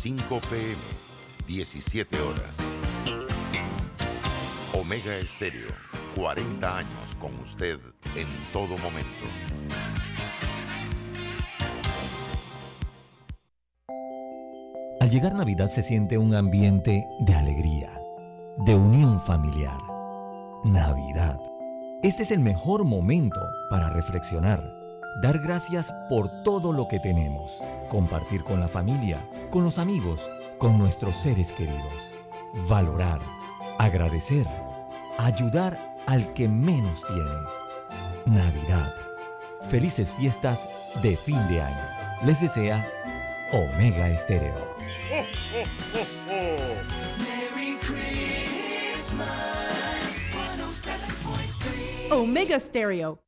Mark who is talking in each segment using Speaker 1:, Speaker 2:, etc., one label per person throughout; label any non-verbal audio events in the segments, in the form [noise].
Speaker 1: 5 pm, 17 horas. Omega Estéreo, 40 años con usted en todo momento.
Speaker 2: Al llegar Navidad se siente un ambiente de alegría, de unión familiar. Navidad. Este es el mejor momento para reflexionar, dar gracias por todo lo que tenemos, compartir con la familia, con los amigos, con nuestros seres queridos, valorar, agradecer, ayudar al que menos tiene. Navidad. Felices fiestas de fin de año. Les desea Omega Estéreo.
Speaker 3: Omega Stereo.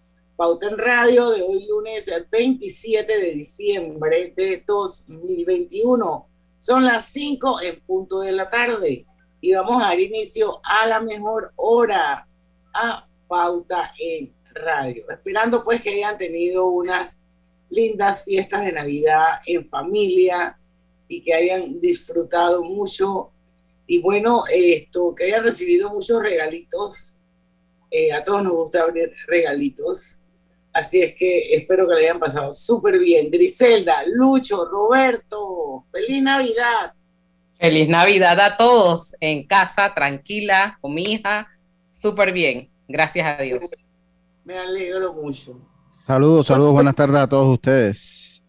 Speaker 4: Pauta en Radio, de hoy lunes 27 de diciembre de 2021. Son las 5 en punto de la tarde y vamos a dar inicio a la mejor hora a Pauta en Radio. Esperando pues que hayan tenido unas lindas fiestas de Navidad en familia y que hayan disfrutado mucho y bueno, esto, que hayan recibido muchos regalitos. Eh, a todos nos gusta abrir regalitos. Así es que espero que le hayan pasado súper bien. Griselda, Lucho, Roberto, feliz Navidad.
Speaker 5: Feliz Navidad a todos en casa, tranquila, con mi hija, súper bien. Gracias a Dios.
Speaker 4: Me alegro mucho.
Speaker 6: Saludos, saludos, buenas tardes a todos ustedes.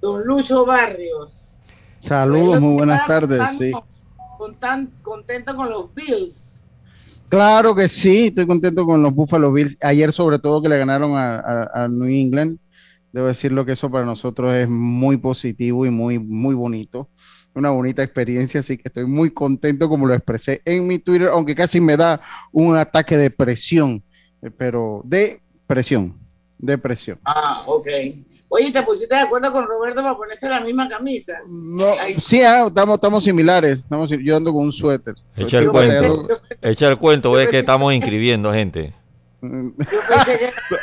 Speaker 4: Don Lucho Barrios.
Speaker 6: Saludos, muy buenas tardes. Sí.
Speaker 4: Con tan, contento con los Bills.
Speaker 6: Claro que sí, estoy contento con los Buffalo Bills. Ayer sobre todo que le ganaron a, New England. Debo decirlo que eso para nosotros es muy positivo y muy, muy bonito. Una bonita experiencia, así que estoy muy contento como lo expresé en mi Twitter, aunque casi me da un ataque de presión, eh, pero de presión, de presión.
Speaker 4: Ah, ok. Oye, ¿te pusiste de acuerdo con Roberto para ponerse la misma camisa?
Speaker 6: No, sí, ah, estamos, estamos similares. Estamos, yo ando con un suéter.
Speaker 7: Echa el cuento, echa el cuento, ves que estamos inscribiendo gente.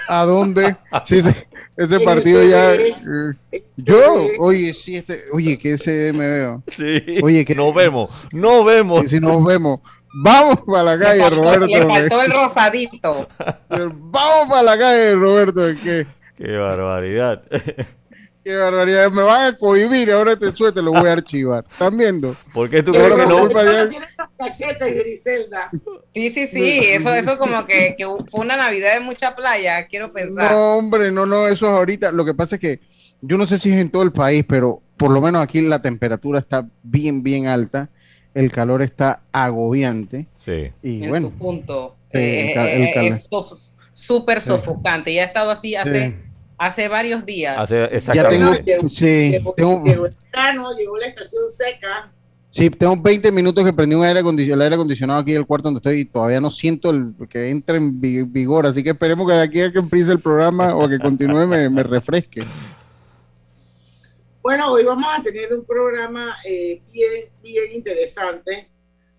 Speaker 6: ¿A dónde? Sí, sí, ese partido ya. Eh, yo, oye, sí, este, oye, que ese me veo.
Speaker 7: Sí. Oye, que nos vemos, nos vemos.
Speaker 6: Si nos vemos. Vamos para la calle, Roberto.
Speaker 5: Le faltó el rosadito.
Speaker 6: Vamos para la calle, Roberto. ¿qué?
Speaker 7: Qué barbaridad. [laughs]
Speaker 6: Qué barbaridad. Me van a cohibir ahora este suéter, lo voy a archivar. ¿Están viendo?
Speaker 7: ¿Por qué tú crees que no?
Speaker 5: Sí, sí, sí. Eso, eso como que, que, fue una Navidad de mucha playa, quiero pensar.
Speaker 6: No, hombre, no, no, eso es ahorita. Lo que pasa es que yo no sé si es en todo el país, pero por lo menos aquí la temperatura está bien, bien alta. El calor está agobiante.
Speaker 7: Sí.
Speaker 5: Y en bueno. Su punto. Eh, el, el, es súper sofocante. Ya ha estado así hace hace varios días.
Speaker 7: Hace, ya
Speaker 6: tengo, sí,
Speaker 4: llegó, tengo, llegó el verano, llegó la estación seca.
Speaker 6: Sí, tengo 20 minutos que prendí un aire acondicionado, el aire acondicionado aquí en el cuarto donde estoy y todavía no siento el, que entre en vigor, así que esperemos que de aquí a que empiece el programa o que continúe me, me refresque.
Speaker 4: Bueno, hoy vamos a tener un programa eh, bien, bien interesante,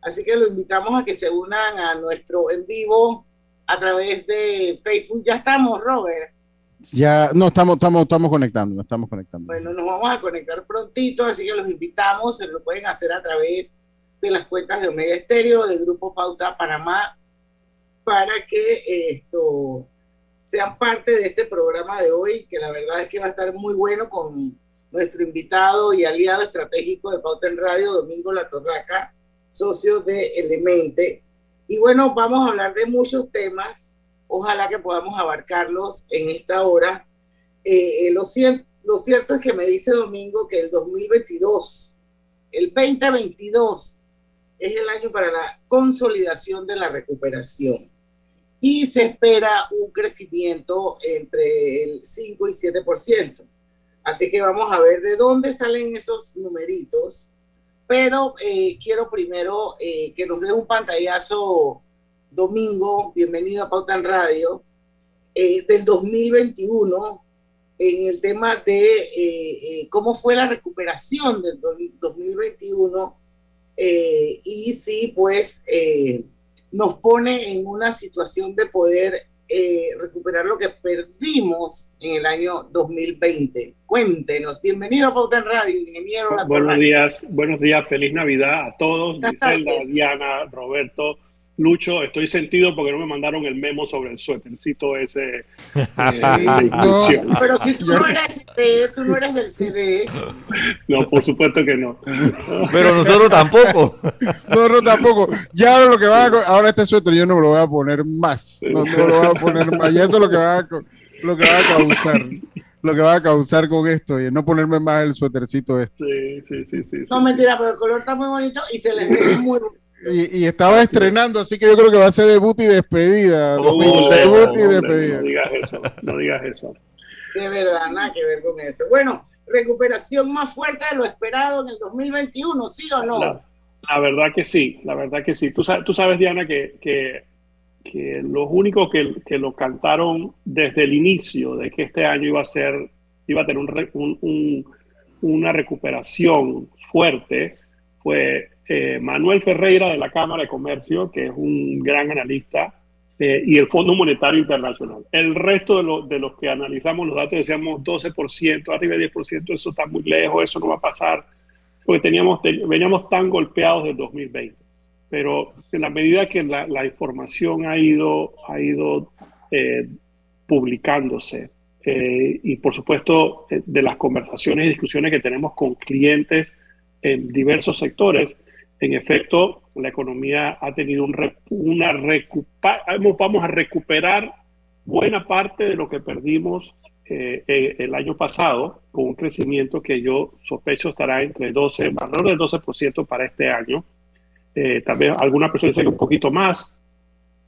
Speaker 4: así que lo invitamos a que se unan a nuestro en vivo a través de Facebook. Ya estamos, Robert.
Speaker 6: Ya, no, estamos, estamos, estamos conectando, nos estamos conectando.
Speaker 4: Bueno, nos vamos a conectar prontito, así que los invitamos, se lo pueden hacer a través de las cuentas de Omega Estéreo, del Grupo Pauta Panamá, para que esto sean parte de este programa de hoy, que la verdad es que va a estar muy bueno con nuestro invitado y aliado estratégico de Pauta en Radio, Domingo La Torraca, socio de Elemente. Y bueno, vamos a hablar de muchos temas Ojalá que podamos abarcarlos en esta hora. Eh, lo, lo cierto es que me dice Domingo que el 2022, el 2022, es el año para la consolidación de la recuperación y se espera un crecimiento entre el 5 y 7%. Así que vamos a ver de dónde salen esos numeritos, pero eh, quiero primero eh, que nos dé un pantallazo domingo, bienvenido a Pauta en Radio, eh, del 2021, en el tema de eh, cómo fue la recuperación del 2021 y si pues nos pone en una situación de poder eh, recuperar lo que perdimos en el año 2020. Cuéntenos. Bienvenido a Pauta en Radio, ingeniero.
Speaker 8: Buenos días, buenos días, feliz Navidad a todos, Griselda, Diana, Roberto. Lucho, estoy sentido porque no me mandaron el memo sobre el suétercito ese eh,
Speaker 4: pero si tú no eres tú no eres del CD.
Speaker 8: No, por supuesto que no.
Speaker 7: Pero nosotros tampoco.
Speaker 6: Nosotros tampoco. Ya ahora lo que va a, ahora este suéter yo no me lo voy a poner más. No, no lo voy a poner más. Y eso es lo que va a, lo que va a causar lo que va a causar con esto y no ponerme más el suétercito
Speaker 8: este. Sí, sí, sí, sí.
Speaker 4: No, mentira, pero el color está muy bonito y se les ve muy
Speaker 6: y, estaba estrenando, así que yo creo que va a ser debut y despedida.
Speaker 8: debut y despedida. No digas eso, no digas eso.
Speaker 4: De verdad, nada que ver con eso. Bueno, recuperación más fuerte de lo esperado en el 2021, ¿sí o no?
Speaker 8: La, verdad que sí, la verdad que sí. Tú sabes, tú sabes Diana, que, que, que los únicos que, que, lo cantaron desde el inicio de que este año iba a ser, iba a tener un, un, una recuperación fuerte, fue eh, Manuel Ferreira de la Cámara de Comercio, que es un gran analista, eh, y el Fondo Monetario Internacional. El resto de, los que analizamos los datos decíamos 12%, arriba de 10%, eso está muy lejos, eso no va a pasar, porque teníamos, veníamos tan golpeados del 2020. Pero en la medida que la, información ha ido, ha ido eh, publicándose, y por supuesto de las conversaciones y discusiones que tenemos con clientes en diversos sectores, en efecto, la economía ha tenido un una vamos a recuperar buena parte de lo que perdimos eh, eh, el año pasado, con un crecimiento que yo sospecho estará entre 12, alrededor del 12% para este año. Eh, también alguna personas dicen un poquito más.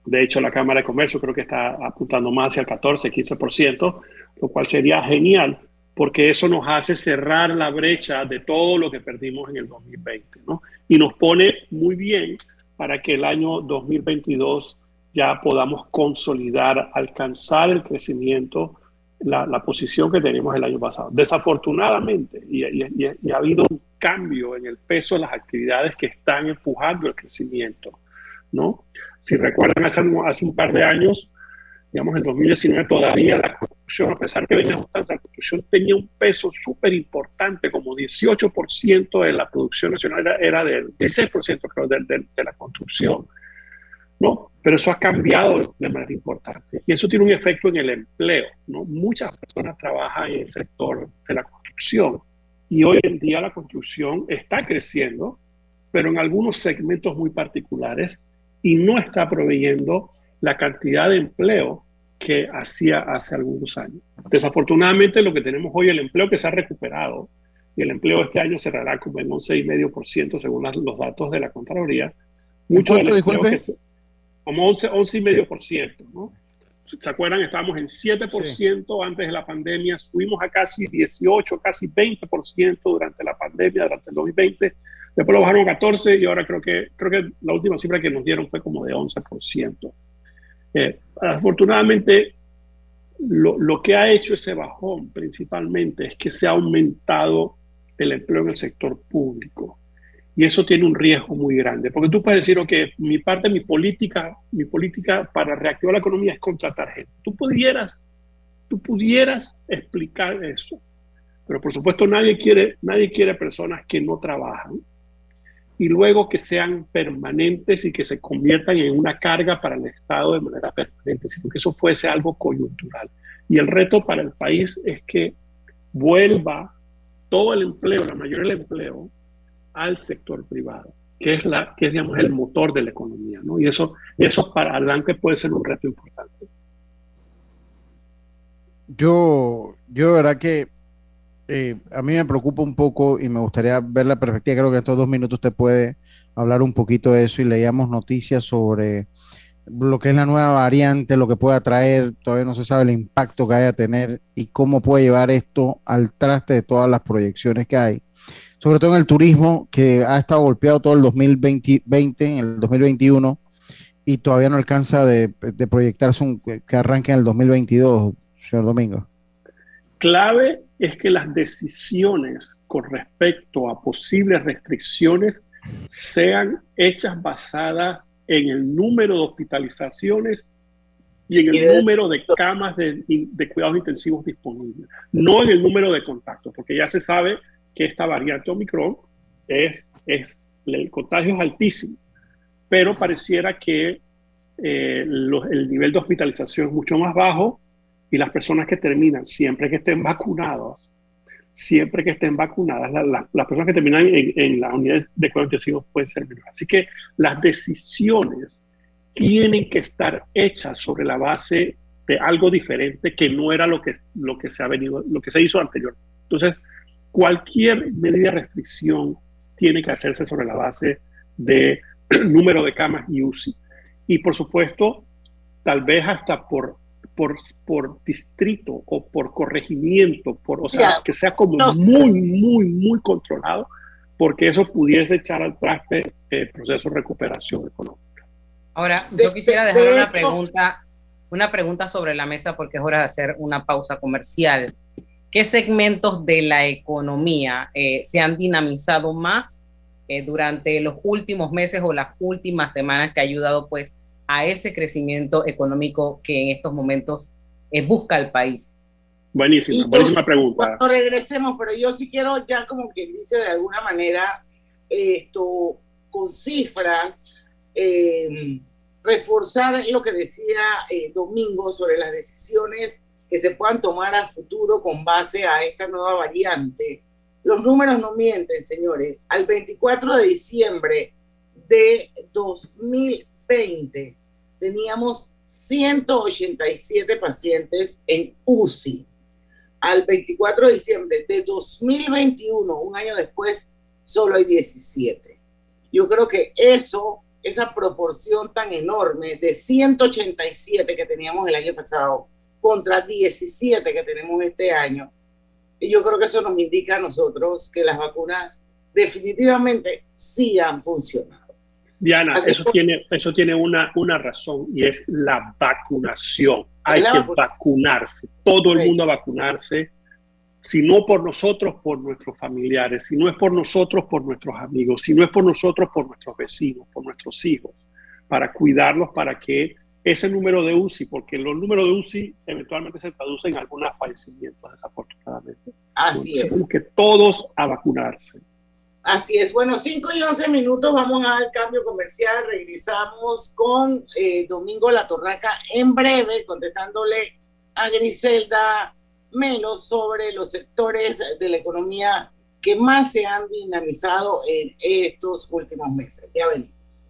Speaker 8: De hecho, la Cámara de Comercio creo que está apuntando más hacia el 14, 15%, lo cual sería genial porque eso nos hace cerrar la brecha de todo lo que perdimos en el 2020, ¿no? Y nos pone muy bien para que el año 2022 ya podamos consolidar, alcanzar el crecimiento, la, posición que teníamos el año pasado. Desafortunadamente, y, ha habido un cambio en el peso de las actividades que están empujando el crecimiento, ¿no? Si recuerdan, hace, hace un par de años digamos, en 2019 todavía la construcción, a pesar que venía la construcción tenía un peso súper importante, como 18% de la producción nacional era, del 16% creo, de, de, la construcción, ¿no? Pero eso ha cambiado de manera importante y eso tiene un efecto en el empleo, ¿no? Muchas personas trabajan en el sector de la construcción y hoy en día la construcción está creciendo, pero en algunos segmentos muy particulares y no está proveyendo la cantidad de empleo que hacía hace algunos años. Desafortunadamente lo que tenemos hoy, el empleo que se ha recuperado, y el empleo este año cerrará como en 11,5% según los datos de la Contraloría. Mucho del empleo que como 11, 11,5%, ¿no? ¿Se acuerdan? Estábamos en 7% antes de la pandemia, subimos a casi 18, casi 20% durante la pandemia, durante el 2020. Después lo bajaron a 14 y ahora creo que, creo que la última cifra que nos dieron fue como de 11%. Eh, afortunadamente, lo, lo, que ha hecho ese bajón principalmente es que se ha aumentado el empleo en el sector público. Y eso tiene un riesgo muy grande, porque tú puedes decir, ok, mi parte, mi política, mi política para reactivar la economía es contratar gente. Tú pudieras, tú pudieras explicar eso, pero por supuesto nadie quiere, nadie quiere personas que no trabajan y luego que sean permanentes y que se conviertan en una carga para el Estado de manera permanente, sino que eso fuese algo coyuntural. Y el reto para el país es que vuelva todo el empleo, la mayoría del empleo, al sector privado, que es, la, que digamos, el motor de la economía. ¿no? Y eso, eso para adelante puede ser un reto importante.
Speaker 6: Yo, yo de verdad que eh, a mí me preocupa un poco y me gustaría ver la perspectiva. Creo que estos dos minutos usted puede hablar un poquito de eso y leíamos noticias sobre lo que es la nueva variante, lo que pueda traer, todavía no se sabe el impacto que vaya a tener y cómo puede llevar esto al traste de todas las proyecciones que hay, sobre todo en el turismo que ha estado golpeado todo el 2020, en el 2021 y todavía no alcanza de, proyectarse un, que arranque en el 2022, señor Domingo?
Speaker 8: Clave es que las decisiones con respecto a posibles restricciones sean hechas basadas en el número de hospitalizaciones y en el número de camas de, de, cuidados intensivos disponibles, no en el número de contactos, porque ya se sabe que esta variante Omicron es, es el contagio es altísimo, pero pareciera que eh, el nivel de hospitalización es mucho más bajo y las personas que terminan, siempre que estén [laughs] vacunados, siempre que estén vacunadas, las personas que terminan en, en las unidades de cuidados intensivos pueden ser menores. Así que las decisiones tienen que estar hechas sobre la base de algo diferente que no era lo que, lo que se ha venido, lo que se hizo anterior. Entonces, cualquier medida de restricción tiene que hacerse sobre la base de [clears throat] número de camas y UCI. Y por supuesto, tal vez hasta por, por, por distrito o por corregimiento, por, o sea, que sea como muy, muy, muy controlado, porque eso pudiese echar al traste el proceso de recuperación económica.
Speaker 5: Ahora, yo quisiera dejar una pregunta, una pregunta sobre la mesa porque es hora de hacer una pausa comercial. ¿Qué segmentos de la economía eh, se han dinamizado más eh, durante los últimos meses o las últimas semanas que ha ayudado pues a ese crecimiento económico que en estos momentos eh, busca el país?
Speaker 8: Buenísima, buenísima pregunta.
Speaker 4: Cuando regresemos, pero yo sí quiero ya como que dice de alguna manera esto con cifras eh, reforzar lo que decía eh, Domingo sobre las decisiones que se puedan tomar a futuro con base a esta nueva variante. Los números no mienten, señores. Al 24 de diciembre de 2020 teníamos 187 pacientes en UCI. Al 24 de diciembre de 2021, un año después, solo hay 17. Yo creo que eso esa proporción tan enorme de 187 que teníamos el año pasado contra 17 que tenemos este año. Yo creo que eso nos indica a nosotros que las vacunas definitivamente sí han funcionado.
Speaker 8: Diana, eso, tiene, eso tiene una, una razón y es la vacunación. Hay que vacunarse, todo el mundo a vacunarse si no por nosotros, por nuestros familiares, si no es por nosotros, por nuestros amigos, si no es por nosotros, por nuestros vecinos, por nuestros hijos, para cuidarlos, para que ese número de UCI, porque los números de UCI eventualmente se traducen en algunos fallecimientos, desafortunadamente.
Speaker 4: Así es.
Speaker 8: que todos a vacunarse.
Speaker 4: Así es. Bueno, 5 y 11 minutos, vamos al cambio comercial. Regresamos con eh, Domingo La Torraca en breve, contestándole a Griselda menos sobre los sectores de la economía que más se han dinamizado en estos últimos meses. Ya venimos.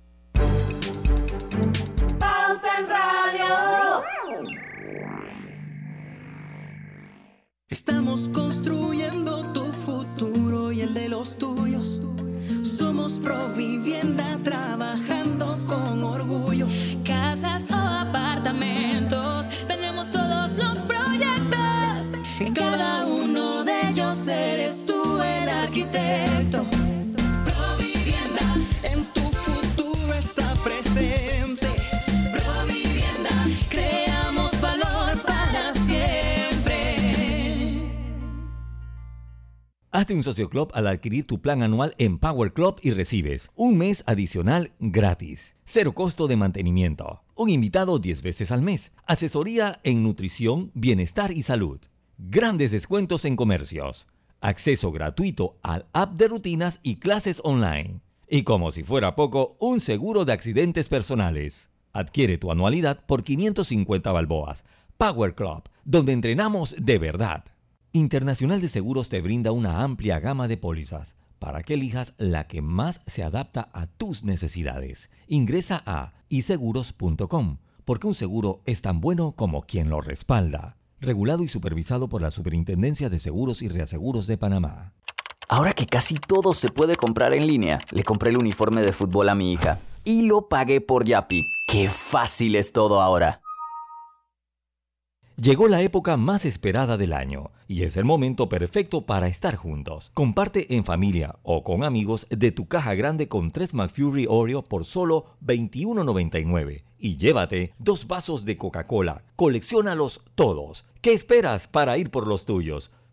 Speaker 9: Estamos construyendo tu y el de los tuyos. Somos Provivienda trabajando con orgullo. Casas o apartamentos
Speaker 2: Hazte un socio club al adquirir tu plan anual en Power Club y recibes un mes adicional gratis. Cero costo de mantenimiento. Un invitado 10 veces al mes. Asesoría en nutrición, bienestar y salud. Grandes descuentos en comercios acceso gratuito al app de rutinas y clases online. Y como si fuera poco, un seguro de accidentes personales. Adquiere tu anualidad por 550 balboas. Power Club, donde entrenamos de verdad. Internacional de Seguros te brinda una amplia gama de pólizas para que elijas la que más se adapta a tus necesidades. Ingresa a iseguros.com, porque un seguro es tan bueno como quien lo respalda regulado y supervisado por la Superintendencia de Seguros y Reaseguros de Panamá.
Speaker 10: Ahora que casi todo se puede comprar en línea, le compré el uniforme de fútbol a mi hija y lo pagué por Yapi. ¡Qué fácil es todo ahora!
Speaker 2: Llegó la época más esperada del año y es el momento perfecto para estar juntos. Comparte en familia o con amigos de tu caja grande con 3 McFury Oreo por solo $21.99 y llévate dos vasos de Coca-Cola. Colecciónalos todos. ¿Qué esperas para ir por los tuyos?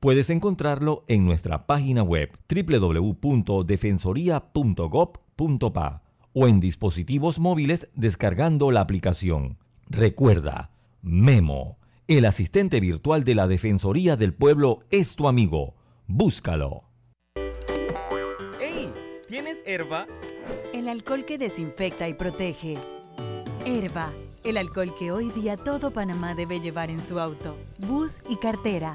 Speaker 2: Puedes encontrarlo en nuestra página web www.defensoría.gov.pa o en dispositivos móviles descargando la aplicación. Recuerda, Memo, el asistente virtual de la Defensoría del Pueblo es tu amigo. Búscalo.
Speaker 11: ¡Hey! ¿Tienes herba?
Speaker 12: El alcohol que desinfecta y protege. Herba, el alcohol que hoy día todo Panamá debe llevar en su auto, bus y cartera.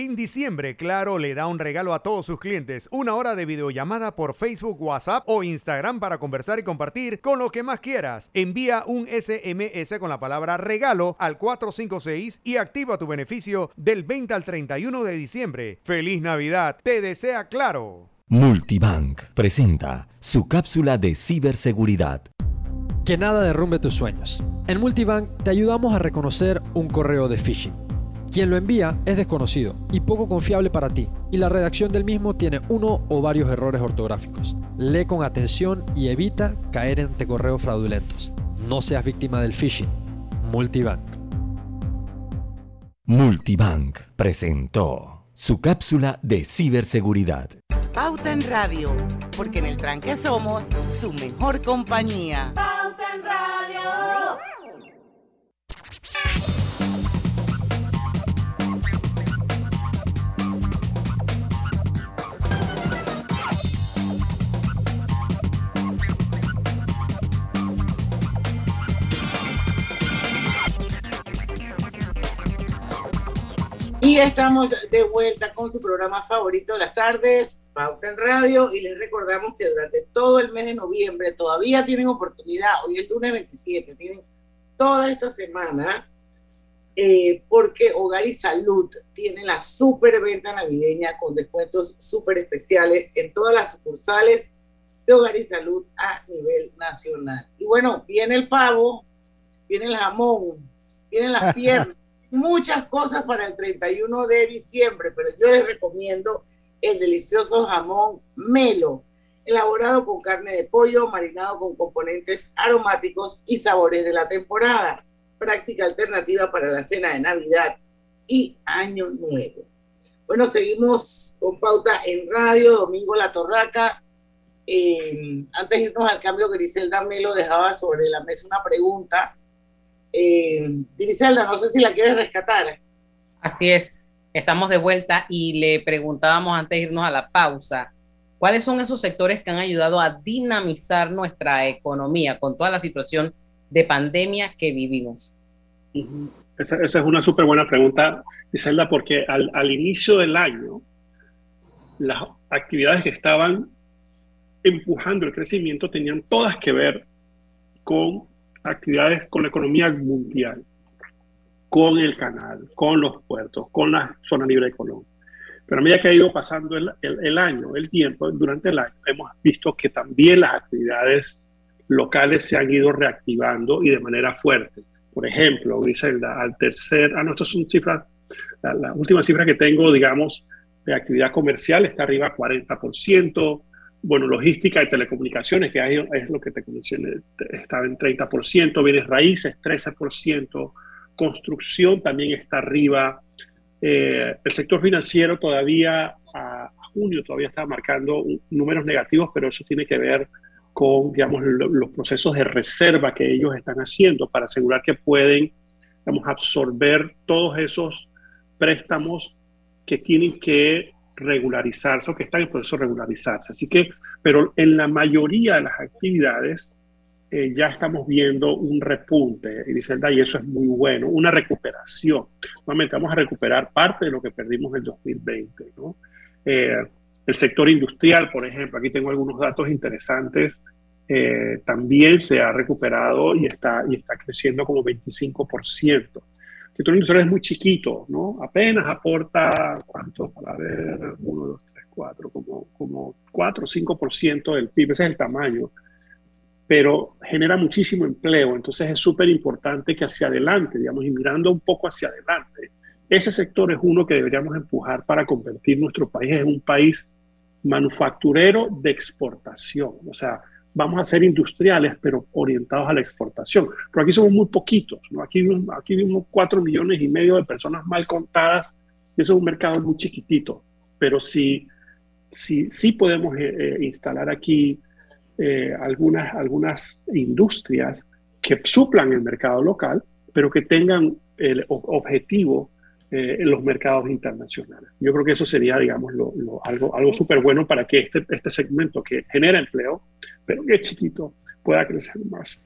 Speaker 13: En diciembre, Claro le da un regalo a todos sus clientes, una hora de videollamada por Facebook, WhatsApp o Instagram para conversar y compartir con lo que más quieras. Envía un SMS con la palabra regalo al 456 y activa tu beneficio del 20 al 31 de diciembre. ¡Feliz Navidad! Te desea Claro.
Speaker 2: Multibank presenta su cápsula de ciberseguridad.
Speaker 14: Que nada derrumbe tus sueños. En Multibank te ayudamos a reconocer un correo de phishing quien lo envía es desconocido y poco confiable para ti, y la redacción del mismo tiene uno o varios errores ortográficos. Lee con atención y evita caer ante correos fraudulentos. No seas víctima del phishing. Multibank.
Speaker 2: Multibank presentó su cápsula de ciberseguridad.
Speaker 3: Pauta en Radio, porque en el tranque somos su mejor compañía.
Speaker 15: Pauta en Radio.
Speaker 4: Y estamos de vuelta con su programa favorito de las tardes, Pauta en Radio, y les recordamos que durante todo el mes de noviembre todavía tienen oportunidad, hoy el lunes 27, tienen toda esta semana, eh, porque Hogar y Salud tiene la super venta navideña con descuentos súper especiales en todas las sucursales de Hogar y Salud a nivel nacional. Y bueno, viene el pavo, viene el jamón, vienen las piernas [laughs] muchas cosas para el 31 de diciembre, pero yo les recomiendo el delicioso jamón melo, elaborado con carne de pollo, marinado con componentes aromáticos y sabores de la temporada. Práctica alternativa para la cena de Navidad y Año Nuevo. Bueno, seguimos con pauta en radio, Domingo La Torraca. Eh, antes de irnos al cambio, Griselda Melo dejaba sobre la mesa una pregunta eh, Griselda, no sé si la quieres rescatar.
Speaker 5: Así es, estamos de vuelta y le preguntábamos antes de irnos a la pausa, ¿cuáles son esos sectores que han ayudado a dinamizar nuestra economía con toda la situación de pandemia que vivimos?
Speaker 8: Esa, esa es una súper buena pregunta, Iselda, porque al, al inicio del año, las actividades que estaban empujando el crecimiento tenían todas que ver con actividades con la economía mundial, con el canal, con los puertos, con la zona libre de Colón. Pero a medida que ha ido pasando el, el, el, año, el tiempo, durante el año, hemos visto que también las actividades locales se han ido reactivando y de manera fuerte. Por ejemplo, Griselda, al tercer, ah, no, esto son cifras, la, la última cifra que tengo, digamos, de actividad comercial está arriba 40%, bueno, logística y telecomunicaciones, que es lo que te mencioné, estaba en 30%, bienes raíces 13%, construcción también está arriba, eh, el sector financiero todavía a, junio todavía está marcando números negativos, pero eso tiene que ver con, digamos, lo, los procesos de reserva que ellos están haciendo para asegurar que pueden, digamos, absorber todos esos préstamos que tienen que regularizarse o que están en proceso de regularizarse. Así que, pero en la mayoría de las actividades eh, ya estamos viendo un repunte, Griselda, y eso es muy bueno, una recuperación. Nuevamente vamos a recuperar parte de lo que perdimos en el 2020. ¿no? Eh, el sector industrial, por ejemplo, aquí tengo algunos datos interesantes, eh, también se ha recuperado y está, y está creciendo como 25% sector industrial es muy chiquito, ¿no? Apenas aporta, ¿cuánto? Para ver, 1, 2, 3, 4, como, como 4 o 5% del PIB, ese es el tamaño, pero genera muchísimo empleo, entonces es súper importante que hacia adelante, digamos, y mirando un poco hacia adelante, ese sector es uno que deberíamos empujar para convertir nuestro país en un país manufacturero de exportación, o sea, vamos a ser industriales, pero orientados a la exportación. Pero aquí somos muy poquitos, ¿no? Aquí, aquí vimos cuatro millones y medio de personas mal contadas, y eso es un mercado muy chiquitito. Pero sí, sí, sí podemos eh, eh, instalar aquí eh, algunas, algunas industrias que suplan el mercado local, pero que tengan el objetivo eh, en los mercados internacionales. Yo creo que eso sería, digamos, lo, lo, algo, algo súper bueno para que este, este segmento que genera empleo, pero que es chiquito, pueda crecer más.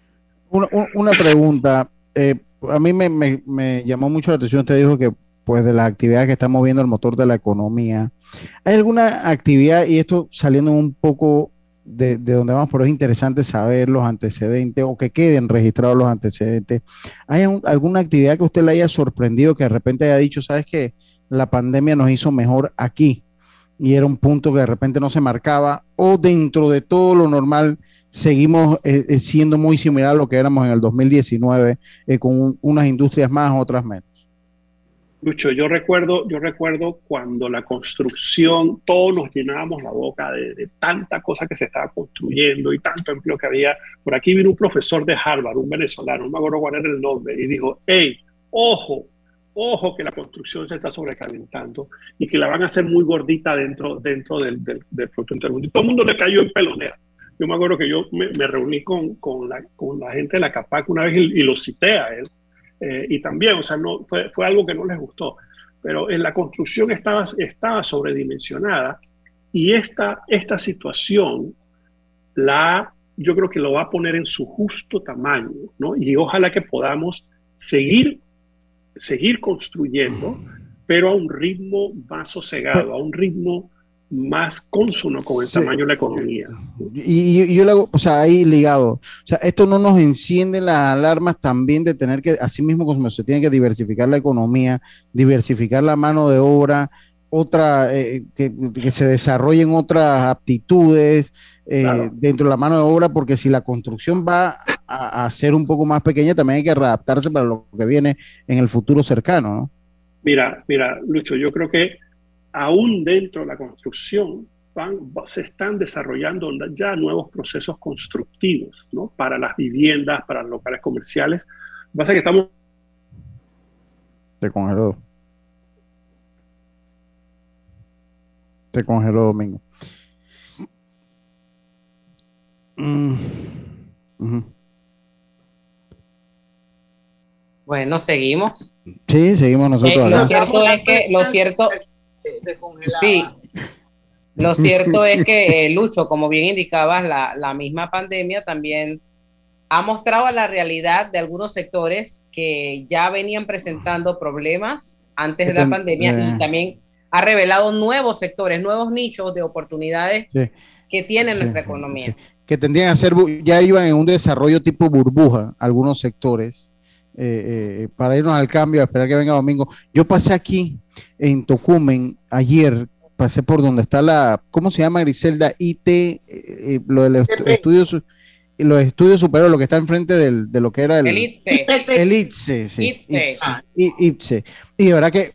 Speaker 6: Una, una pregunta. Eh, a mí me, me, me, llamó mucho la atención. Usted dijo que, pues, de las actividades que está moviendo el motor de la economía, ¿hay alguna actividad, y esto saliendo un poco de, de, donde vamos, pero es interesante saber los antecedentes o que queden registrados los antecedentes. ¿Hay un, alguna actividad que usted le haya sorprendido que de repente haya dicho, sabes que la pandemia nos hizo mejor aquí y era un punto que de repente no se marcaba o dentro de todo lo normal seguimos eh, siendo muy similar a lo que éramos en el 2019 eh, con un, unas industrias más, otras menos?
Speaker 8: Lucho, yo recuerdo, yo recuerdo cuando la construcción, todos nos llenábamos la boca de, de, tanta cosa que se estaba construyendo y tanto empleo que había. Por aquí vino un profesor de Harvard, un venezolano, no me acuerdo cuál era el nombre, y dijo, hey, ojo, ojo que la construcción se está sobrecalentando y que la van a hacer muy gordita dentro, dentro del, del, del Producto Interno Y todo el mundo le cayó en pelonera. Yo me acuerdo que yo me, me reuní con, con, la, con, la, gente de la CAPAC una vez y, y lo cité a él eh, y también, o sea, no, fue, fue, algo que no les gustó, pero en la construcción estaba, estaba sobredimensionada y esta, esta situación la, yo creo que lo va a poner en su justo tamaño, ¿no? Y ojalá que podamos seguir, seguir construyendo, pero a un ritmo más sosegado, a un ritmo más consono con el sí. tamaño de la economía.
Speaker 6: Y, y, yo le hago, o sea, ahí ligado, o sea, esto no nos enciende las alarmas también de tener que, así mismo como se tiene que diversificar la economía, diversificar la mano de obra, otra, eh, que, que, se desarrollen otras aptitudes eh, claro. dentro de la mano de obra, porque si la construcción va a, a, ser un poco más pequeña, también hay que adaptarse para lo que viene en el futuro cercano, ¿no?
Speaker 8: Mira, mira, Lucho, yo creo que aún dentro de la construcción van, se están desarrollando ya nuevos procesos constructivos ¿no? para las viviendas, para los locales comerciales. Lo que pasa es que estamos...
Speaker 6: Se congeló. Se congeló Domingo.
Speaker 5: Mm. Uh -huh. Bueno, seguimos.
Speaker 6: Sí, seguimos nosotros.
Speaker 5: Eh, lo cierto es que, lo cierto, Sí, lo cierto es que, eh, Lucho, como bien indicabas, la, la, misma pandemia también ha mostrado la realidad de algunos sectores que ya venían presentando problemas antes de la pandemia y también ha revelado nuevos sectores, nuevos nichos de oportunidades que tiene nuestra economía.
Speaker 6: Que tendrían a ser, ya iban en un desarrollo tipo burbuja, algunos sectores, eh, eh, para irnos al cambio, a esperar que venga domingo. Yo pasé aquí en Tocumen ayer, pasé por donde está la, ¿cómo se llama Griselda? IT, eh, lo de los estudios los estudios superiores, lo que está enfrente del, de lo que era el,
Speaker 5: el ITSE. [laughs]
Speaker 6: El ITSE, sí. ITSE. Y de verdad que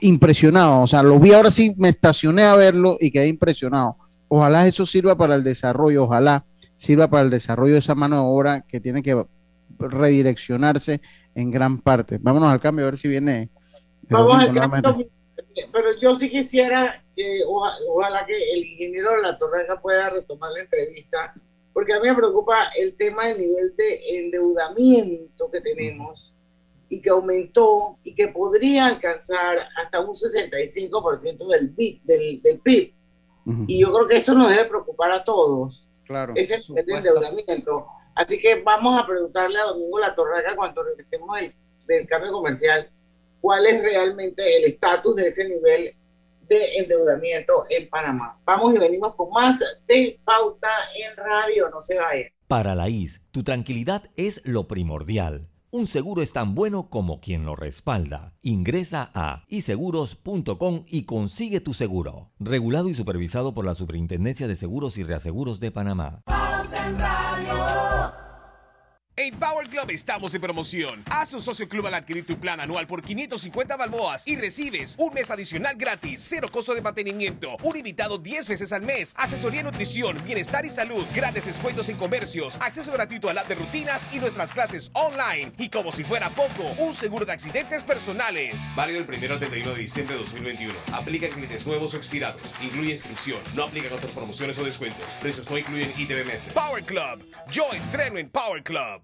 Speaker 6: impresionado, o sea, lo vi ahora sí, me estacioné a verlo y quedé impresionado. Ojalá eso sirva para el desarrollo, ojalá sirva para el desarrollo de esa mano de obra que tiene que redireccionarse en gran parte. Vámonos al cambio a ver si viene.
Speaker 4: Vamos cambio, pero yo sí quisiera que ojalá, que el ingeniero de la Torreja pueda retomar la entrevista, porque a mí me preocupa el tema del nivel de endeudamiento que tenemos y que aumentó y que podría alcanzar hasta un 65% del PIB. Del, del PIB. Y yo creo que eso nos debe preocupar a todos.
Speaker 6: Claro.
Speaker 4: Ese es el endeudamiento. Así que vamos a preguntarle a Domingo La Torraca cuando regresemos del, del cambio comercial, cuál es realmente el estatus de ese nivel de endeudamiento en Panamá. Vamos y venimos con más de Pauta en Radio, no se vaya.
Speaker 2: Para la IS, tu tranquilidad es lo primordial. Un seguro es tan bueno como quien lo respalda. Ingresa a iseguros.com y consigue tu seguro. Regulado y supervisado por la Superintendencia de Seguros y Reaseguros de Panamá.
Speaker 16: En Power Club estamos en promoción. Haz un socio club al adquirir tu plan anual por 550 balboas y recibes un mes adicional gratis, cero costo de mantenimiento, un invitado 10 veces al mes, asesoría nutrición, bienestar y salud, grandes descuentos en comercios, acceso gratuito al app de rutinas y nuestras clases online. Y como si fuera poco, un seguro de accidentes personales. Válido el primero al 31 de diciembre de 2021. Aplica clientes nuevos o expirados. Incluye inscripción. No aplica otras promociones o descuentos. Precios no incluyen ITBMS. Power Club. Yo entreno en Power Club.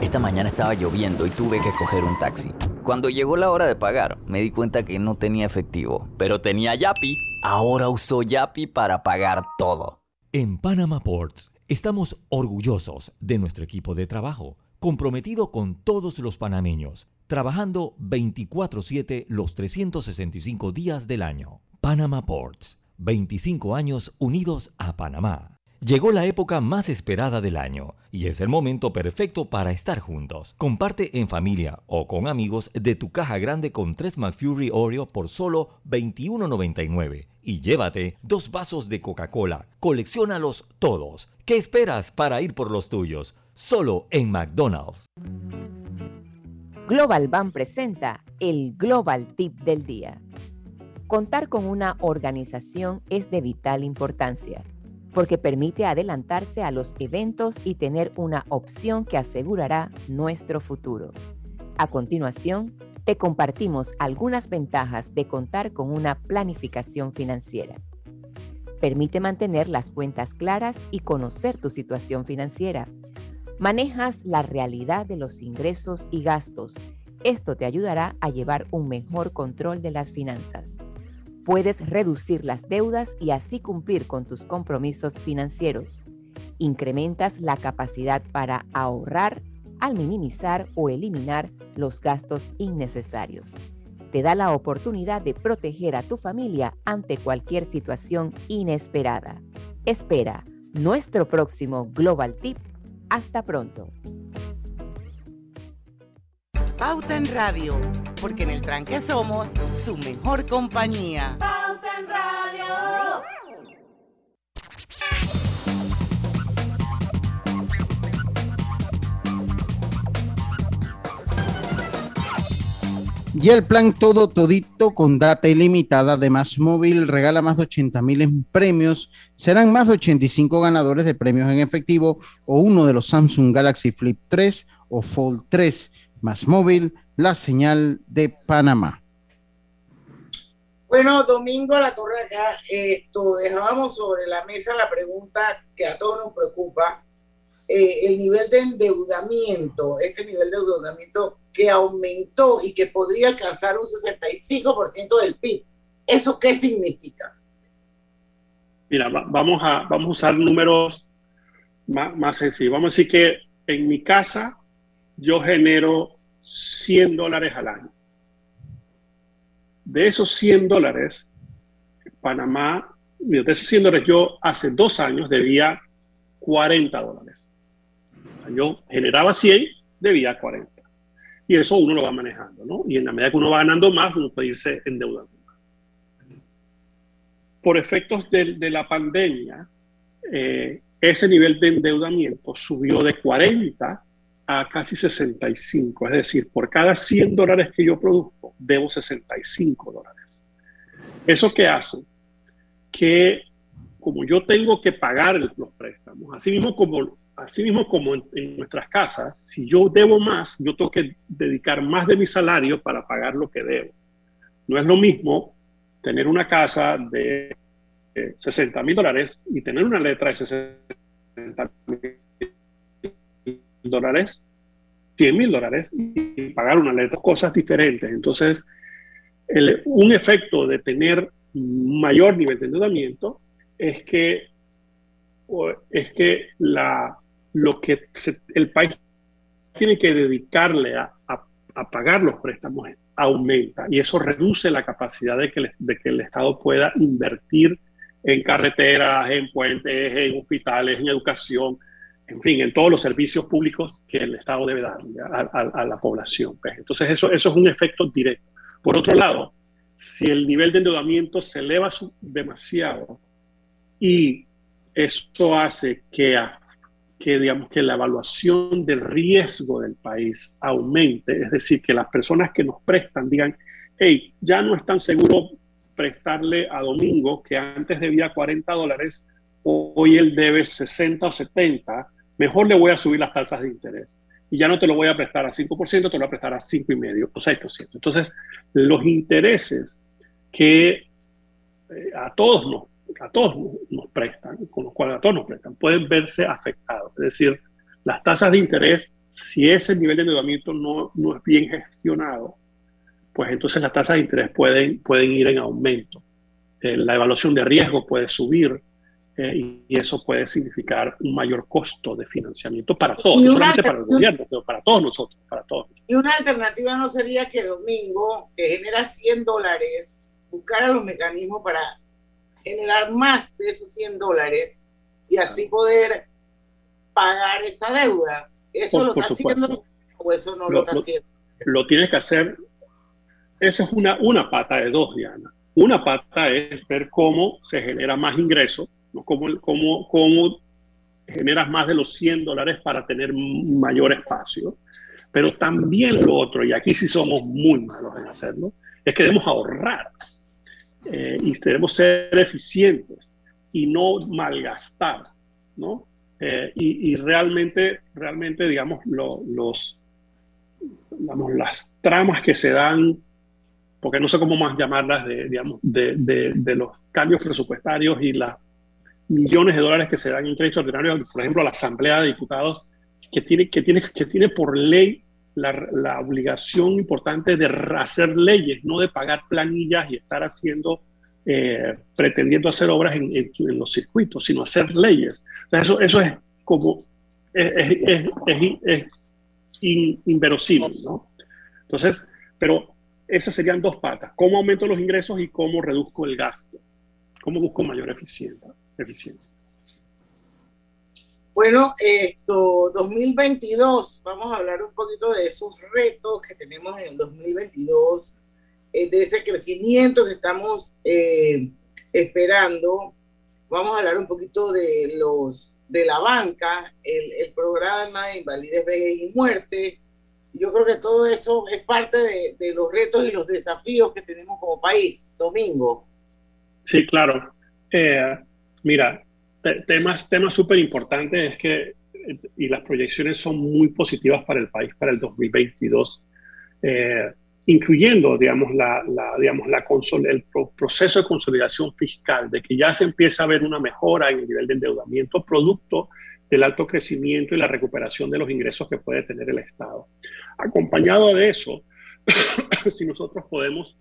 Speaker 10: Esta mañana estaba lloviendo y tuve que coger un taxi. Cuando llegó la hora de pagar, me di cuenta que no tenía efectivo, pero tenía Yapi. Ahora uso Yapi para pagar todo.
Speaker 2: En Panama Ports estamos orgullosos de nuestro equipo de trabajo, comprometido con todos los panameños, trabajando 24/7 los 365 días del año. Panama Ports, 25 años unidos a Panamá. Llegó la época más esperada del año y es el momento perfecto para estar juntos. Comparte en familia o con amigos de tu caja grande con 3 McFury Oreo por solo $21.99 y llévate dos vasos de Coca-Cola. Colecciónalos todos. ¿Qué esperas para ir por los tuyos? Solo en McDonald's.
Speaker 17: Global Bank presenta el Global Tip del Día. Contar con una organización es de vital importancia porque permite adelantarse a los eventos y tener una opción que asegurará nuestro futuro. A continuación, te compartimos algunas ventajas de contar con una planificación financiera. Permite mantener las cuentas claras y conocer tu situación financiera. Manejas la realidad de los ingresos y gastos. Esto te ayudará a llevar un mejor control de las finanzas Puedes reducir las deudas y así cumplir con tus compromisos financieros. Incrementas la capacidad para ahorrar al minimizar o eliminar los gastos innecesarios. Te da la oportunidad de proteger a tu familia ante cualquier situación inesperada. Espera nuestro próximo Global Tip. Hasta pronto.
Speaker 3: Pauta en Radio, porque en el tranque somos su mejor compañía.
Speaker 15: Pauta en Radio.
Speaker 6: Y el plan todo todito con data ilimitada de Más Móvil regala más de 80 mil en premios. Serán más de 85 ganadores de premios en efectivo o uno de los Samsung Galaxy Flip 3 o Fold 3. Más Móvil, la señal de Panamá.
Speaker 4: Bueno, Domingo La Torre acá, esto dejábamos sobre la mesa la pregunta que a todos nos preocupa, eh, el nivel de endeudamiento, este nivel de endeudamiento que aumentó y que podría alcanzar un 65% del PIB. ¿Eso qué significa?
Speaker 8: Mira, va- vamos a, vamos a usar números más, más sencillos. Vamos a decir que en mi casa yo genero 100 dólares al año. De esos 100 dólares, Panamá, de esos 100 dólares yo hace dos años debía 40 dólares. Yo generaba 100, debía 40. Y eso uno lo va manejando, ¿no? Y en la medida que uno va ganando más, uno puede irse endeudando por efectos de, de la pandemia, eh, ese nivel de endeudamiento subió de 40 a casi 65. Es decir, por cada 100 dólares que yo produzco, debo 65 dólares. ¿Eso qué hace? Que como yo tengo que pagar los préstamos, así mismo como, así mismo como en, nuestras casas, si yo debo más, yo tengo que dedicar más de mi salario para pagar lo que debo. No es lo mismo tener una casa de eh, 60 mil dólares y tener una letra de 60 mil dólares, 100 mil dólares y pagar una letra, cosas diferentes. Entonces, un efecto de tener mayor nivel de endeudamiento es que, es que la, lo que el país tiene que dedicarle a, a- pagar los préstamos aumenta y eso reduce la capacidad de que, de que el Estado pueda invertir en carreteras, en puentes, en hospitales, en educación, en fin, en todos los servicios públicos que el Estado debe darle a, a- a la población. pues. Entonces eso, eso es un efecto directo. Por otro lado, si el nivel de endeudamiento se eleva demasiado y esto hace que, que, digamos, que la evaluación del riesgo del país aumente, es decir, que las personas que nos prestan digan, hey, ya no es tan seguro prestarle a Domingo, que antes debía 40 dólares, hoy él debe 60 o 70, mejor le voy a subir las tasas de interés. Y ya no te lo voy a prestar a 5%, te lo voy a prestar a 5,5% o 6%. Entonces, los intereses que eh, a todos nos, a todos nos- prestan, con los cuales a todos nos prestan, pueden verse afectados. Es decir, las tasas de interés, si ese nivel de endeudamiento no, no es bien gestionado, pues entonces las tasas de interés pueden, pueden ir en aumento. Eh, la evaluación de riesgo puede subir eh, y, y eso puede significar un mayor costo de financiamiento para todos, no solamente para el gobierno, pero para todos nosotros, para todos.
Speaker 4: Y una alternativa no sería que Domingo, que genera 100 dólares, buscara los mecanismos para generar más de esos 100 dólares y así poder pagar esa deuda. ¿Eso
Speaker 8: Por-
Speaker 4: lo
Speaker 8: por
Speaker 4: está
Speaker 8: supuesto.
Speaker 4: haciendo o eso no lo,
Speaker 8: Lo-
Speaker 4: está
Speaker 8: lo-
Speaker 4: haciendo?
Speaker 8: lo tienes que hacer. Esa es una, una pata de dos, Diana. Una pata es ver cómo se genera más ingreso. Cómo, cómo, cómo generas más de los 100 dólares para tener mayor espacio. Pero también lo otro, y aquí sí somos muy malos en hacerlo, es que debemos ahorrar eh, y debemos ser eficientes y no malgastar, ¿no? Eh, y, realmente, realmente, digamos, lo- los, digamos, las tramas que se dan, porque no sé cómo más llamarlas, de, digamos, de- de los cambios presupuestarios y las millones de dólares que se dan en créditos ordinarios, por ejemplo, a la Asamblea de Diputados, que tiene, que tiene, que tiene por ley la, obligación importante de hacer leyes, no de pagar planillas y estar haciendo, eh, pretendiendo hacer obras en, en- en los circuitos, sino hacer leyes. O eso, eso es como, es, es, es- es- es in- inverosímil, ¿no? Entonces, pero esas serían dos patas. ¿Cómo aumento los ingresos y cómo reduzco el gasto? ¿Cómo busco mayor eficiencia? Eficiencia?
Speaker 4: Bueno, esto 2022, vamos a hablar un poquito de esos retos que tenemos en el 2022, eh, de ese crecimiento que estamos eh, esperando. Vamos a hablar un poquito de los de la banca, el, el programa de invalidez, vejez y muerte. Yo creo que todo eso es parte de, de los retos y los desafíos que tenemos como país. Domingo.
Speaker 8: Sí, claro. Eh, mira, temas temas importantes es que, y las proyecciones son muy positivas para el país para el 2022, eh, incluyendo, digamos, la, la digamos, la el proceso de consolidación fiscal, de que ya se empieza a ver una mejora en el nivel de endeudamiento producto del alto crecimiento y la recuperación de los ingresos que puede tener el Estado. Acompañado de eso, [coughs] si nosotros podemos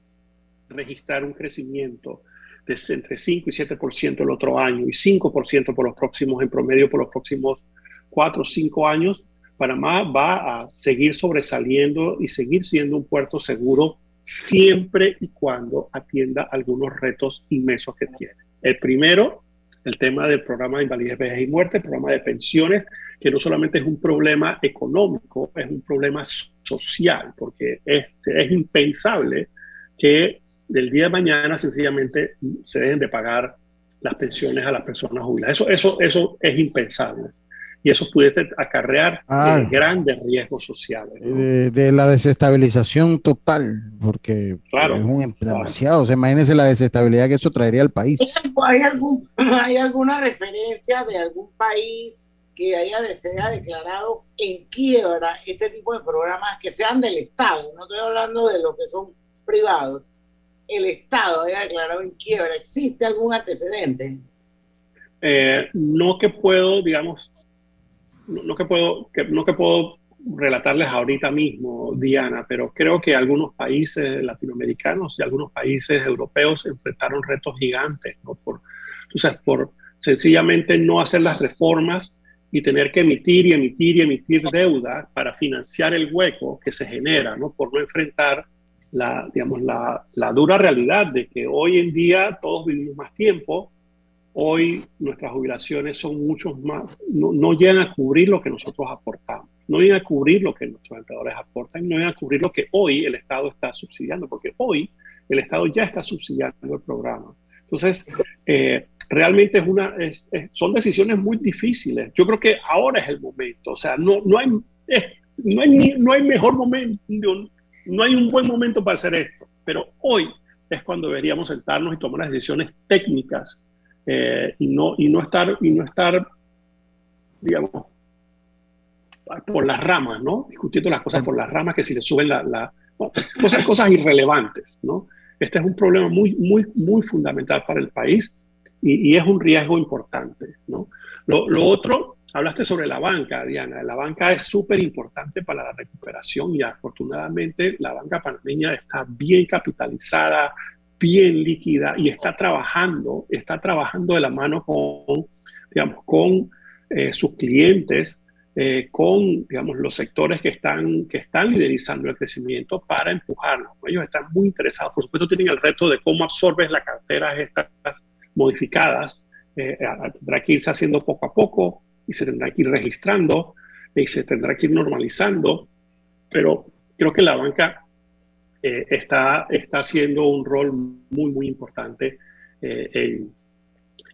Speaker 8: registrar un crecimiento de entre 5 y 7% el otro año y 5% por los próximos, en promedio por los próximos 4 o 5 años, Panamá va a seguir sobresaliendo y seguir siendo un puerto seguro siempre y cuando atienda algunos retos inmensos que tiene. El primero, el tema del programa de invalidez, vejez y muerte, el programa de pensiones, que no solamente es un problema económico, es un problema social, porque es, es impensable que del día de mañana sencillamente se dejen de pagar las pensiones a las personas jubiladas. Eso, eso, eso es impensable. Y eso pudiese acarrear ah. grandes riesgos sociales.
Speaker 6: De, la desestabilización total, porque
Speaker 8: claro,
Speaker 6: es un, demasiado. O sea, imagínense la desestabilidad que eso traería al país.
Speaker 4: ¿Hay, algún, [clears throat] ¿Hay alguna referencia de algún país que haya sea declarado en quiebra este tipo de programas que sean del Estado? No estoy hablando de lo que son privados el Estado haya declarado en quiebra. ¿Existe algún antecedente?
Speaker 8: Eh, no que puedo, digamos, no, que puedo, no que puedo relatarles ahorita mismo, Diana, pero creo que algunos países latinoamericanos y algunos países europeos enfrentaron retos gigantes, ¿no? Por, por sencillamente no hacer las reformas y tener que emitir y emitir y emitir deuda para financiar el hueco que se genera, ¿no? Por no enfrentar la, digamos, la, la, dura realidad de que hoy en día todos vivimos más tiempo, hoy nuestras jubilaciones son muchos más, no, no, llegan a cubrir lo que nosotros aportamos, no llegan a cubrir lo que nuestros empleadores aportan, no llegan a cubrir lo que hoy el Estado está subsidiando, porque hoy el Estado ya está subsidiando el programa. Entonces, eh, realmente es una, es, son decisiones muy difíciles. Yo creo que ahora es el momento, o sea, no, no, hay, no, hay, no hay mejor momento, no hay un buen momento para hacer esto, pero hoy es cuando deberíamos sentarnos y tomar las decisiones técnicas eh, y, no, y, no estar, y no estar, digamos, por las ramas, ¿no? Discutiendo las cosas por las ramas que si le suben la... cosas, cosas irrelevantes, ¿no? Este es un problema muy, muy, muy fundamental para el país y, es un riesgo importante, ¿no? Lo otro Hablaste sobre la banca, Diana. La banca es súper importante para la recuperación y afortunadamente la banca panameña está bien capitalizada, bien líquida y está trabajando, está trabajando de la mano con, digamos, con eh, sus clientes, eh, con, digamos, los sectores que están, que están liderizando el crecimiento para empujarlo. Ellos están muy interesados, por supuesto tienen el reto de cómo absorbes las carteras estas modificadas, eh, tendrá que irse haciendo poco a poco, y se tendrá que ir registrando y se tendrá que ir normalizando, pero creo que la banca eh, está, está haciendo un rol muy, muy importante eh, en,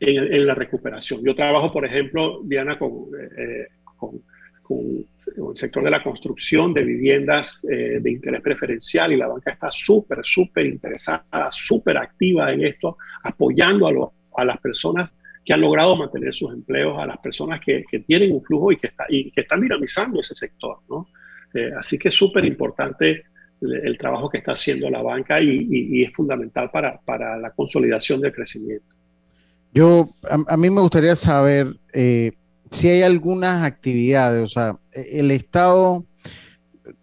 Speaker 8: en, la recuperación. Yo trabajo, por ejemplo, Diana, con, eh, con, con, el sector de la construcción de viviendas de interés preferencial y la banca está súper, súper interesada, súper activa en esto, apoyando a, a las personas que han logrado mantener sus empleos, a las personas que, que tienen un flujo y que, está, y que están dinamizando ese sector. ¿no? Eh, así que es súper importante el, trabajo que está haciendo la banca y, es fundamental para, para, la consolidación del crecimiento.
Speaker 6: Yo, a, mí me gustaría saber eh, si hay algunas actividades, o sea, el Estado,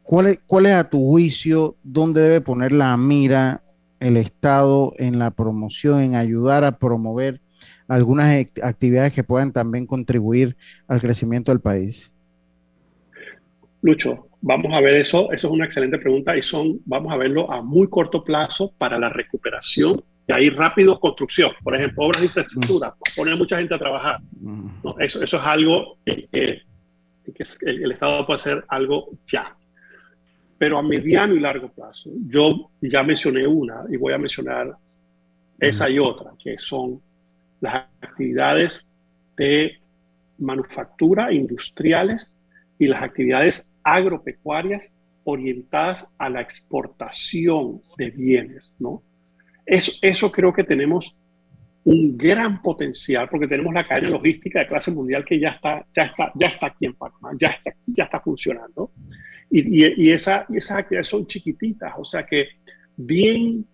Speaker 6: ¿cuál es, ¿cuál es a tu juicio dónde debe poner la mira el Estado en la promoción, en ayudar a promover algunas actividades que puedan también contribuir al crecimiento del país?
Speaker 8: Lucho, vamos a ver eso, eso es una excelente pregunta y son, vamos a verlo a muy corto plazo para la recuperación Y ahí rápido construcción, por ejemplo, obras de infraestructura, poner mucha gente a trabajar. ¿no? Eso, eso es algo que, que- que el, el Estado puede hacer algo ya. Pero a mediano y largo plazo, yo ya mencioné una y voy a mencionar esa y otra, que son las actividades de manufactura industriales y las actividades agropecuarias orientadas a la exportación de bienes, ¿no? Eso, eso creo que tenemos un gran potencial porque tenemos la cadena logística de clase mundial que ya está, ya está, ya está aquí en Panamá, ya está, ya está funcionando. Y, y, y esa, y esas actividades son chiquititas, o sea que bien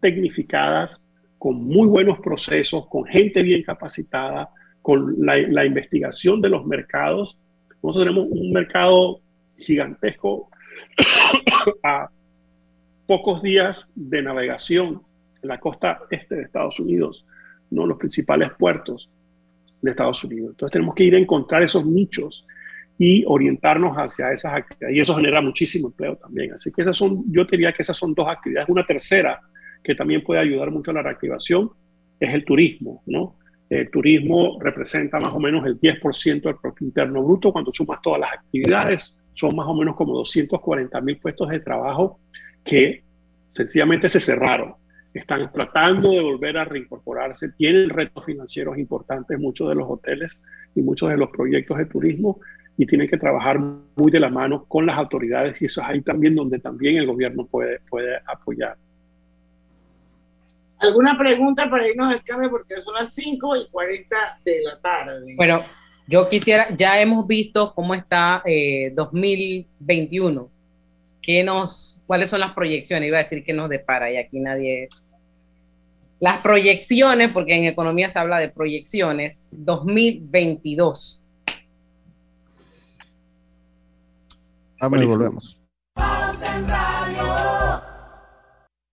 Speaker 8: tecnificadas, con muy buenos procesos, con gente bien capacitada, con la, investigación de los mercados. Nosotros tenemos un mercado gigantesco [coughs] a pocos días de navegación en la costa este de Estados Unidos, ¿no? los principales puertos de Estados Unidos. Entonces tenemos que ir a encontrar esos nichos y orientarnos hacia esas actividades. Y eso genera muchísimo empleo también. Así que esas son, yo diría que esas son dos actividades. Una tercera que también puede ayudar mucho a la reactivación es el turismo, ¿no? El turismo representa más o menos el 10% del Producto Interno Bruto. Cuando sumas todas las actividades, son más o menos como 240 mil puestos de trabajo que sencillamente se cerraron. Están tratando de volver a reincorporarse, tienen retos financieros importantes, muchos de los hoteles y muchos de los proyectos de turismo, y tienen que trabajar muy de la mano con las autoridades, y eso es ahí también donde también el gobierno puede, puede apoyar.
Speaker 4: ¿Alguna pregunta para irnos al cambio? Porque son las 5 y 40 de la tarde.
Speaker 5: Bueno, yo quisiera, ya hemos visto cómo está eh, 2021. ¿Qué nos, ¿Cuáles son las proyecciones? Iba a decir que nos depara y aquí nadie... Las proyecciones, porque en economía se habla de proyecciones, 2022.
Speaker 6: Vamos y volvemos.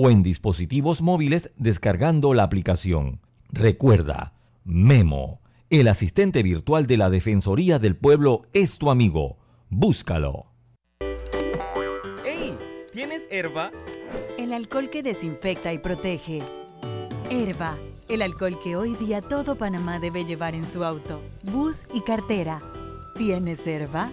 Speaker 2: o en dispositivos móviles descargando la aplicación. Recuerda, Memo, el asistente virtual de la Defensoría del Pueblo es tu amigo. Búscalo.
Speaker 11: ¡Ey! ¿Tienes herba?
Speaker 12: El alcohol que desinfecta y protege. Herba, el alcohol que hoy día todo Panamá debe llevar en su auto, bus y cartera. ¿Tienes herba?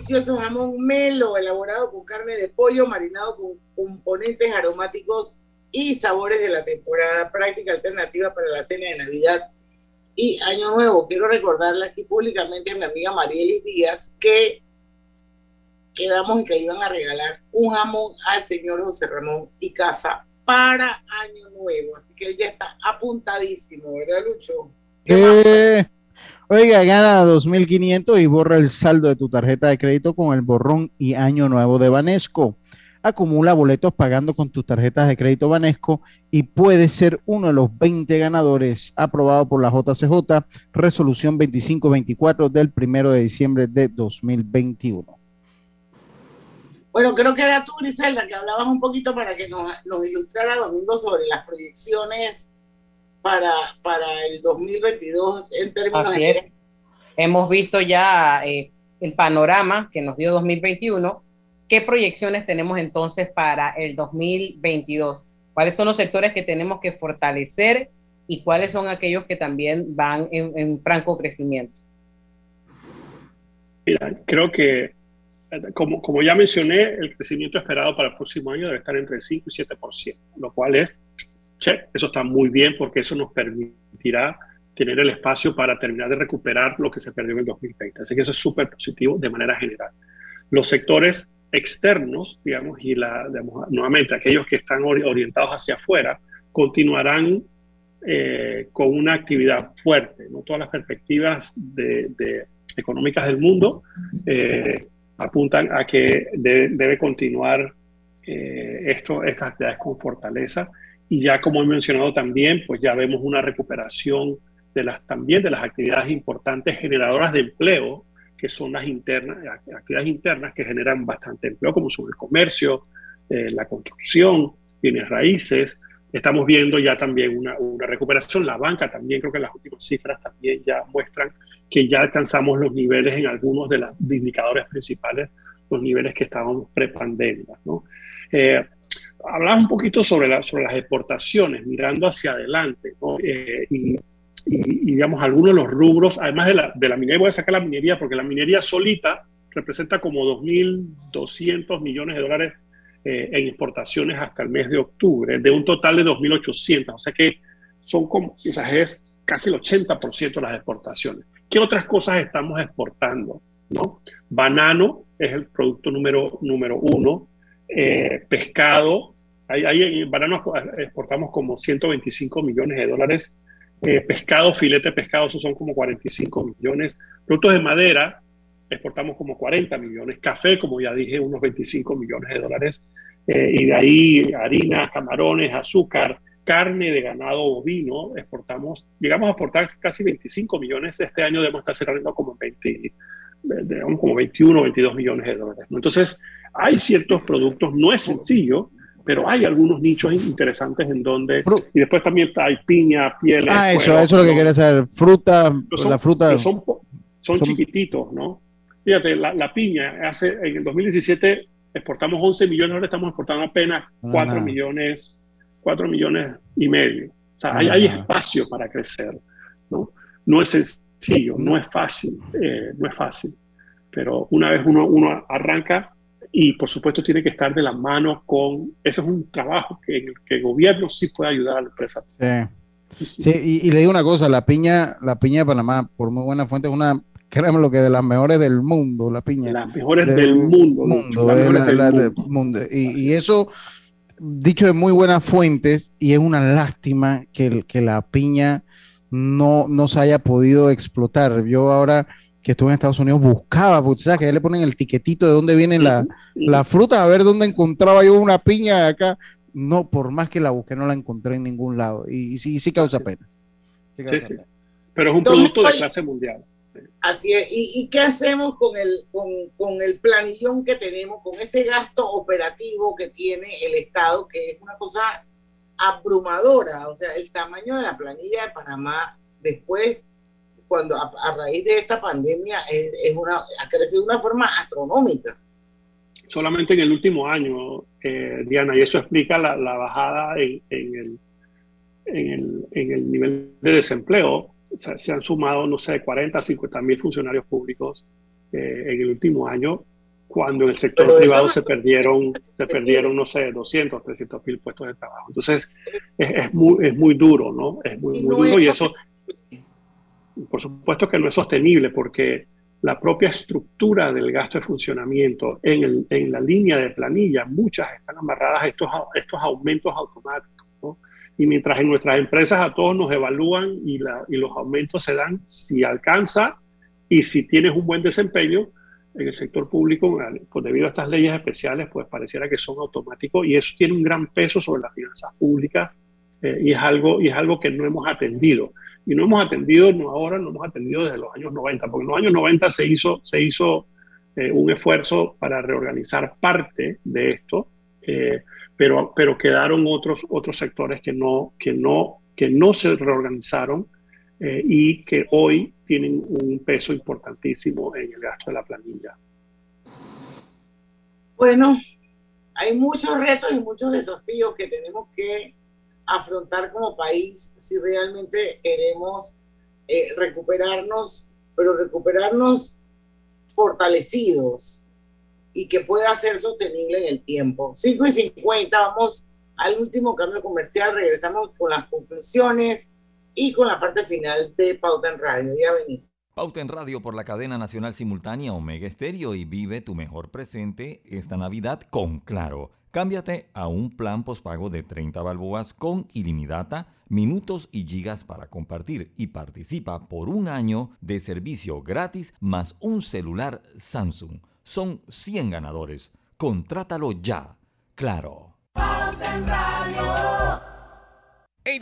Speaker 4: delicioso jamón melo, elaborado con carne de pollo, marinado con componentes aromáticos y sabores de la temporada, práctica alternativa para la cena de Navidad y Año Nuevo. Quiero recordarle aquí públicamente a mi amiga Marielis Díaz que quedamos en que le iban a regalar un jamón al señor José Ramón y Casa para Año Nuevo. Así que él ya está apuntadísimo, ¿verdad, Lucho?
Speaker 6: Eh, oiga, gana 2.500 y borra el saldo de tu tarjeta de crédito con el borrón y año nuevo de Banesco. Acumula boletos pagando con tus tarjetas de crédito Banesco y puedes ser uno de los 20 ganadores aprobado por la JCJ, resolución 2524 del primero de diciembre de 2021.
Speaker 4: Bueno, creo que era tú, Griselda, que hablabas un poquito para que nos ilustrara Domingo sobre las proyecciones para, para el 2022 en términos
Speaker 5: Así
Speaker 4: de...
Speaker 5: es. Hemos visto ya eh, el panorama que nos dio 2021. ¿Qué proyecciones tenemos entonces para el 2022? ¿Cuáles son los sectores que tenemos que fortalecer y cuáles son aquellos que también van en, en franco crecimiento?
Speaker 8: Mira, creo que, como, como ya mencioné, el crecimiento esperado para el próximo año debe estar entre el 5 y 7%, lo cual es, eso está muy bien porque eso nos permitirá tener el espacio para terminar de recuperar lo que se perdió en el 2020. Así que eso es súper positivo de manera general. Los sectores externos, digamos, y la, digamos, nuevamente aquellos que están ori- orientados hacia afuera, continuarán eh, con una actividad fuerte. ¿no? Todas las perspectivas de, de económicas del mundo eh, apuntan a que de- debe continuar eh, esto, estas actividades con fortaleza. Y ya como he mencionado también, pues ya vemos una recuperación de las, también de las actividades importantes generadoras de empleo, que son las internas, actividades internas que generan bastante empleo, como son el comercio, eh, la construcción, bienes raíces. Estamos viendo ya también una, una recuperación. La banca también, creo que las últimas cifras también ya muestran que ya alcanzamos los niveles en algunos de los indicadores principales, los niveles que estábamos prepandemia. ¿no? Eh, hablaba un poquito sobre, la, sobre las exportaciones, mirando hacia adelante, ¿no? Eh, y, y, y, digamos, algunos de los rubros, además de la, de la minería, voy a sacar la minería porque la minería solita representa como 2.200 millones de dólares eh, en exportaciones hasta el mes de octubre, de un total de 2.800, o sea que son como, sea, es casi el 80% de las exportaciones. ¿Qué otras cosas estamos exportando? ¿no? Banano es el producto número, número uno, eh, pescado, ahí, ahí en banano exportamos como 125 millones de dólares, eh, pescado, filete pescado, esos son como 45 millones, productos de madera, exportamos como 40 millones, café, como ya dije, unos 25 millones de dólares, eh, y de ahí harina, camarones, azúcar, carne de ganado bovino, exportamos, llegamos a exportar casi 25 millones, este año debemos estar cerrando como 20, digamos como 21 o 22 millones de dólares. Entonces, hay ciertos productos, no es sencillo, pero hay algunos nichos interesantes en donde, y después también hay piña, pieles.
Speaker 6: Ah, eso, eso es lo que quería saber, fruta,
Speaker 8: son,
Speaker 6: la fruta.
Speaker 8: Son, son, son, chiquititos, ¿no? Fíjate, la, la, piña, hace, en el 2017 exportamos 11 millones, ahora estamos exportando apenas 4 ah, millones, 4 millones y medio. O sea, ah, hay, hay, espacio para crecer, ¿no? No es sencillo, no es fácil, eh, no es fácil. Pero una vez uno, uno arranca, y por supuesto tiene que estar de la mano con, ese es un trabajo que, que el gobierno sí puede ayudar a la empresa.
Speaker 6: Sí. Sí, y, y, le digo una cosa, la piña, la piña de Panamá, por muy buena fuente, es una créanme lo que de las mejores del mundo, la piña.
Speaker 8: Las mejores del, mundo.
Speaker 6: mundo, Y, eso, dicho de muy buenas fuentes, y es una lástima que, que la piña no, no se haya podido explotar. Yo ahora que estuve en Estados Unidos buscaba, porque sabes que ya le ponen el tiquetito de dónde viene la, la fruta, a ver dónde encontraba yo una piña acá. No, por más que la busqué, no la encontré en ningún lado. Y, sí, sí causa pena.
Speaker 8: Sí, sí, Pero es un producto de clase mundial.
Speaker 4: Así es. ¿Y, qué hacemos con el, con, con, el planillón que tenemos, con ese gasto operativo que tiene el Estado, que es una cosa abrumadora? O sea, el tamaño de la planilla de Panamá después cuando a, raíz de esta pandemia es, una, ha crecido de una forma astronómica.
Speaker 8: Solamente en el último año, eh, Diana, y eso explica la, bajada en, el, en, el, nivel de desempleo. se han sumado, no sé, 40, 50 mil funcionarios públicos eh, en el último año, cuando en el sector privado se perdieron, se perdieron, no sé, 200, 300 mil puestos de trabajo. Entonces, es, es, muy, es muy duro, ¿no? Es muy, muy duro y eso por supuesto que no es sostenible porque la propia estructura del gasto de funcionamiento en, en la línea de planilla, muchas están amarradas a estos, estos aumentos automáticos. Y mientras en nuestras empresas a todos nos evalúan y, la, y los aumentos se dan si alcanza y si tienes un buen desempeño, en el sector público, pues debido a estas leyes especiales, pues pareciera que son automáticos y eso tiene un gran peso sobre las finanzas públicas eh, y, es algo, y es algo que no hemos atendido. Y no hemos atendido, no ahora, no hemos atendido desde los años 90, porque en los años 90 se hizo, se hizo eh, un esfuerzo para reorganizar parte de esto, eh, pero, pero quedaron otros, otros sectores que no, que, no, que no se reorganizaron eh, y que hoy tienen un peso importantísimo en el gasto de la planilla.
Speaker 4: Bueno, hay muchos retos y muchos desafíos que tenemos que afrontar como país si realmente queremos eh, recuperarnos, pero recuperarnos fortalecidos y que pueda ser sostenible en el tiempo. 5 y 50, vamos al último cambio comercial, regresamos con las conclusiones y con la parte final de Pauta en Radio. Ya venimos.
Speaker 2: Pauta en Radio por la cadena nacional simultánea Omega Estéreo y vive tu mejor presente esta Navidad con Claro. Cámbiate a un plan postpago de 30 balboas con ilimitada, minutos y gigas para compartir y participa por un año de servicio gratis más un celular Samsung. Son 100 ganadores. Contrátalo ya. Claro.
Speaker 16: En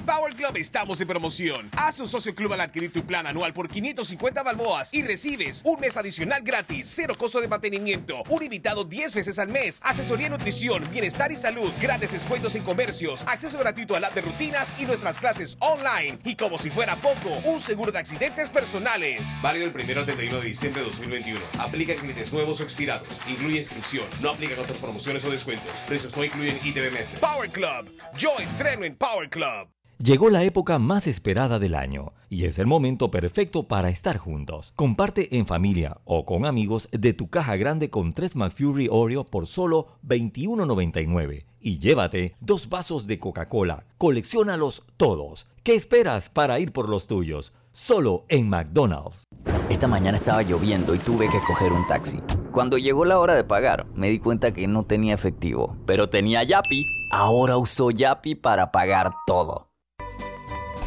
Speaker 16: Power Club estamos en promoción. Haz un socio club al adquirir tu plan anual por 550 balboas y recibes un mes adicional gratis, cero costo de mantenimiento, un invitado 10 veces al mes, asesoría nutrición, bienestar y salud, grandes descuentos en comercios, acceso gratuito al app de rutinas y nuestras clases online. Y como si fuera poco, un seguro de accidentes personales. Válido el primero al 31 de diciembre de 2021. Aplica en clientes nuevos o expirados. Incluye inscripción. No aplica en otras promociones o descuentos. Precios no incluyen ITBMS. Power Club. Yo entreno en Power Club.
Speaker 2: Llegó la época más esperada del año y es el momento perfecto para estar juntos. Comparte en familia o con amigos de tu caja grande con 3 McFury Oreo por solo $21.99 y llévate dos vasos de Coca-Cola. Colecciónalos todos. ¿Qué esperas para ir por los tuyos? Solo en McDonald's.
Speaker 10: Esta mañana estaba lloviendo y tuve que coger un taxi. Cuando llegó la hora de pagar, me di cuenta que no tenía efectivo, pero tenía Yapi. Ahora uso Yapi para pagar todo.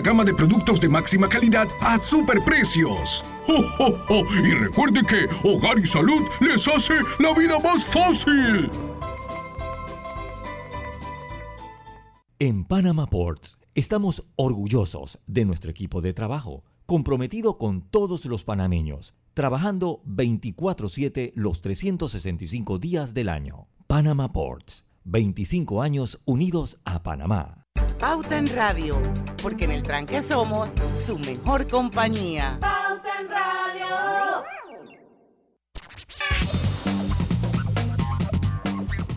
Speaker 18: gama de productos de máxima calidad a superprecios. ¡Oh, Y recuerde que Hogar y Salud les hace la vida más fácil.
Speaker 2: En Panama Ports estamos orgullosos de nuestro equipo de trabajo, comprometido con todos los panameños, trabajando 24/7 los 365 días del año. Panama Ports, 25 años unidos a Panamá.
Speaker 3: Pauta en Radio, porque en el tranque somos su mejor compañía.
Speaker 15: Pauta en Radio.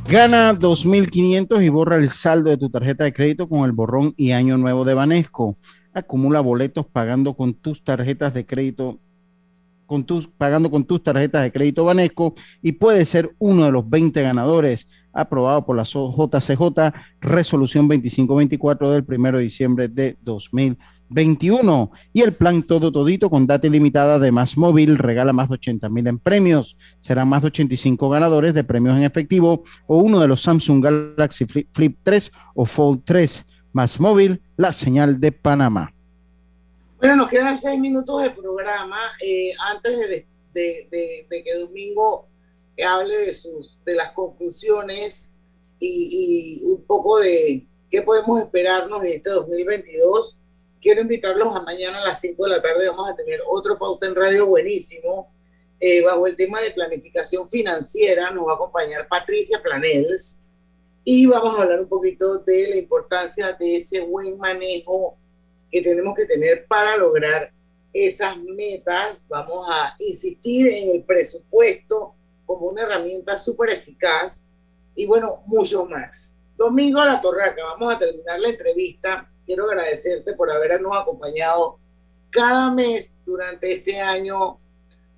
Speaker 6: Gana 2.500 y borra el saldo de tu tarjeta de crédito con el borrón y año nuevo de Banesco. Acumula boletos pagando con tus tarjetas de crédito con tus, pagando con tus tarjetas de crédito Banesco y puede ser uno de los 20 ganadores aprobado por la JCJ resolución 2524 del 1 de diciembre de 2021 y el plan todo todito con data ilimitada de Más Móvil regala más de 80 mil en premios. Serán más de 85 ganadores de premios en efectivo o uno de los Samsung Galaxy Flip, 3 o Fold 3. Más Móvil, la señal de Panamá.
Speaker 4: Bueno, nos quedan seis minutos de programa. Eh, antes de, que Domingo hable de, sus, de las conclusiones y, y, un poco de qué podemos esperarnos en este 2022, quiero invitarlos a mañana a las 5 de la tarde. Vamos a tener otro pauta en radio buenísimo. Eh, bajo el tema de planificación financiera nos va a acompañar Patricia Planels y vamos a hablar un poquito de la importancia de ese buen manejo que tenemos que tener para lograr esas metas. Vamos a insistir en el presupuesto como una herramienta súper eficaz y bueno, mucho más. Domingo La Torraca, vamos a terminar la entrevista. Quiero agradecerte por habernos acompañado cada mes durante este año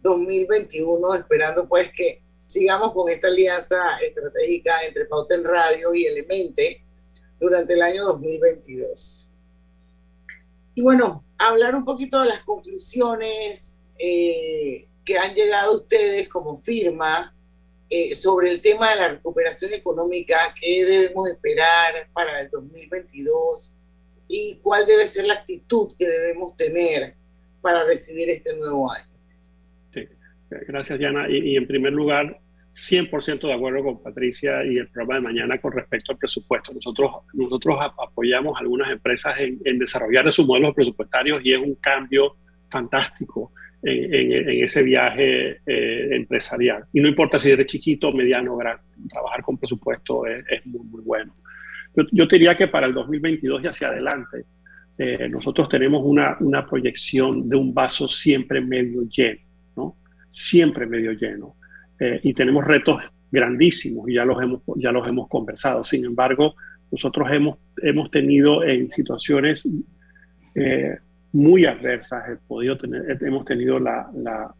Speaker 4: 2021, esperando pues que sigamos con esta alianza estratégica entre Pauten Radio y Elemente durante el año 2022. Y bueno, hablar un poquito de las conclusiones eh, que han llegado ustedes como firma eh, sobre el tema de la recuperación económica, qué debemos esperar para el 2022 y cuál debe ser la actitud que debemos tener para recibir este nuevo año.
Speaker 8: Sí, gracias Diana. y en primer lugar, 100% de acuerdo con Patricia y el programa de mañana con respecto al presupuesto. Nosotros, nosotros apoyamos a algunas empresas en, desarrollar sus modelos presupuestarios y es un cambio fantástico en, ese viaje eh, empresarial. Y no importa si eres chiquito, mediano o grande, trabajar con presupuesto es, muy, muy bueno. Yo, yo, diría que para el 2022 y hacia adelante, eh, nosotros tenemos una, una proyección de un vaso siempre medio lleno, ¿no? Siempre medio lleno eh, y tenemos retos grandísimos y ya los hemos, ya los hemos conversado. Sin embargo, nosotros hemos, hemos tenido en situaciones eh, muy adversas, podido tener, hemos tenido la,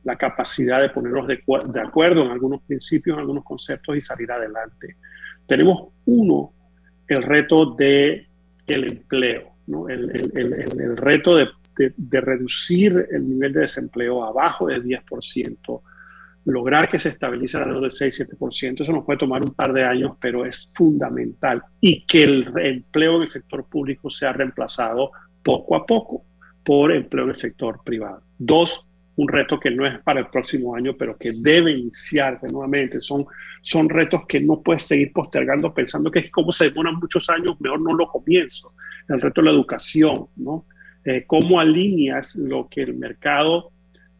Speaker 8: la, capacidad de ponernos de, de, acuerdo en algunos principios, en algunos conceptos y salir adelante. Tenemos uno, el reto de el empleo, ¿no? el, el, el, el, reto de, de, de, reducir el nivel de desempleo abajo del 10%, lograr que se estabilice alrededor del 6-7%. Eso nos puede tomar un par de años, pero es fundamental. Y que el empleo en el sector público sea reemplazado poco a poco por empleo en el sector privado. Dos, un reto que no es para el próximo año, pero que debe iniciarse nuevamente. Son, son retos que no puedes seguir postergando pensando que es como se demoran muchos años, mejor no lo comienzo. El reto de la educación, ¿no? Eh, ¿Cómo alineas lo que el mercado...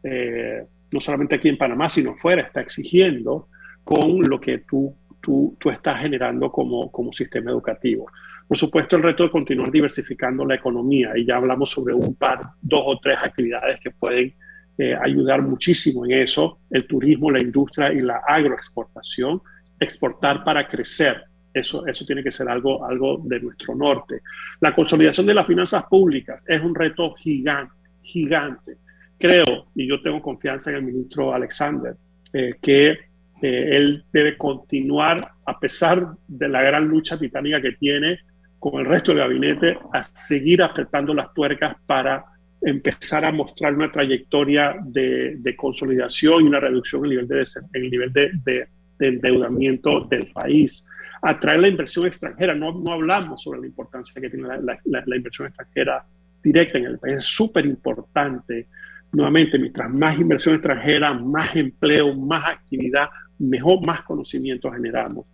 Speaker 8: Eh, no solamente aquí en Panamá, sino fuera, está exigiendo con lo que tú, tú, tú estás generando como, como sistema educativo. Por supuesto, el reto de continuar diversificando la economía, y ya hablamos sobre un par, dos o tres actividades que pueden eh, ayudar muchísimo en eso, el turismo, la industria y la agroexportación, exportar para crecer. Eso, eso tiene que ser algo, algo de nuestro norte. La consolidación de las finanzas públicas es un reto gigante, gigante creo, y yo tengo confianza en el ministro Alexander, eh, que eh, él debe continuar, a pesar de la gran lucha titánica que tiene con el resto del gabinete, a seguir apretando las tuercas para empezar a mostrar una trayectoria de, consolidación y una reducción en el nivel, de, el nivel de, endeudamiento del país. Atraer la inversión extranjera, no, no hablamos sobre la importancia que tiene la, la inversión extranjera directa en el país, es súper importante nuevamente, mientras más inversión extranjera, más empleo, más actividad, mejor, más conocimiento generamos.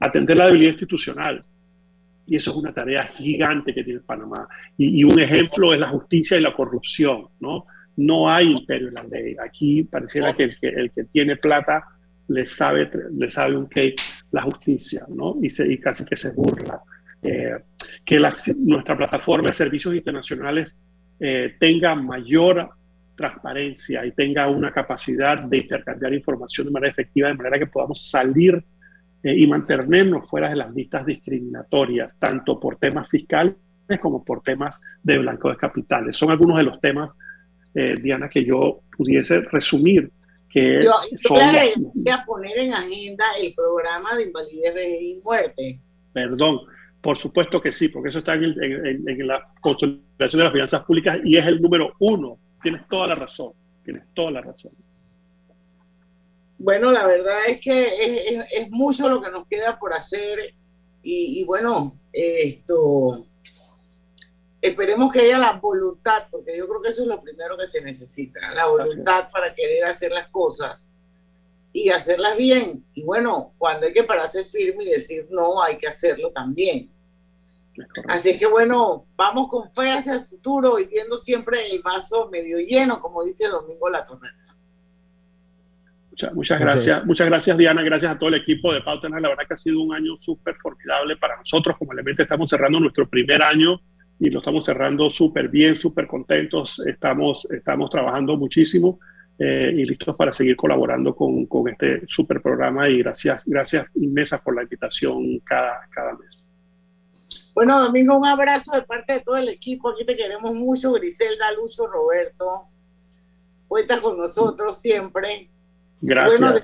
Speaker 8: Atender la debilidad institucional. Y eso es una tarea gigante que tiene Panamá. Y, un ejemplo es la justicia y la corrupción, ¿no? No hay imperio en la ley. Aquí pareciera que el que, el que tiene plata le sabe, le sabe un cake la justicia, ¿no? Y, se, y casi que se burla. Eh, que nuestra plataforma de servicios internacionales eh, tenga mayor transparencia y tenga una capacidad de intercambiar información de manera efectiva, de manera que podamos salir eh, y mantenernos fuera de las listas discriminatorias, tanto por temas fiscales como por temas de blanco de capitales. Son algunos de los temas, eh, Diana, que yo pudiese resumir. Que
Speaker 4: yo, yo voy a poner en agenda el programa de invalidez, vejez y muerte.
Speaker 8: Perdón, por supuesto que sí, porque eso está en, en la consolidación de las finanzas públicas y es el número uno. Tienes toda la razón, tienes toda la razón.
Speaker 4: Bueno, la verdad es que es, mucho lo que nos queda por hacer y, bueno, esto, esperemos que haya la voluntad, porque yo creo que eso es lo primero que se necesita, la voluntad para querer hacer las cosas y hacerlas bien. Y bueno, cuando hay que pararse firme y decir no, hay que hacerlo también. Así que bueno, vamos con fe hacia el futuro y viendo siempre el vaso medio lleno, como dice Domingo La.
Speaker 8: Muchas, gracias. Muchas gracias, Diana. Gracias a todo el equipo de Pauta La verdad que ha sido un año súper formidable para nosotros. Como elemento estamos cerrando nuestro primer año y lo estamos cerrando súper bien, súper contentos. Estamos, estamos trabajando muchísimo eh, y listos para seguir colaborando con, con este súper programa. Y gracias, gracias inmensas por la invitación cada, cada mes.
Speaker 4: Bueno, Domingo, un abrazo de parte de todo el equipo. Aquí te queremos mucho, Griselda, Lucho, Roberto. Cuentas con nosotros siempre.
Speaker 8: Gracias. Bueno,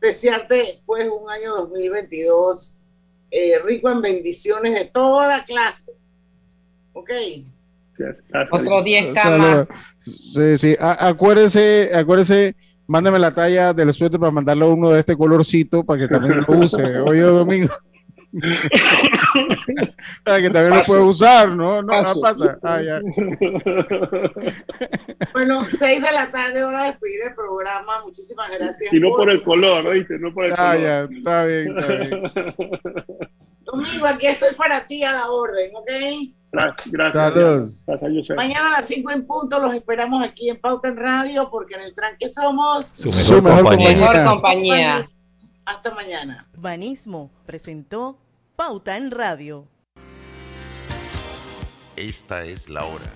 Speaker 4: desearte pues un año 2022 eh, rico en bendiciones de toda clase. ¿Ok?
Speaker 5: Otro 10 camas.
Speaker 6: Sí, sí. acuérdense, acuérdense, mándame la talla del suéter para mandarle uno de este colorcito para que también lo use. Hoy domingo. [laughs] [laughs] Para que también lo puede usar, ¿no? No, no pasa. Ah, [laughs]
Speaker 4: bueno, seis de la tarde, hora de despedir el programa. Muchísimas gracias.
Speaker 8: Y no por, el color, ¿oíste? No por el
Speaker 6: ah,
Speaker 8: color.
Speaker 6: Ya, está bien, está bien. [laughs]
Speaker 4: Domingo, aquí estoy para ti a la orden, ¿ok?
Speaker 8: Gracias. gracias
Speaker 4: Mañana a las 5 en punto los esperamos aquí en Pauta en Radio porque en el tranque somos
Speaker 2: su mejor,
Speaker 5: Mejor compañía.
Speaker 4: Hasta mañana.
Speaker 12: Banismo presentó Pauta en Radio.
Speaker 19: Esta es la hora.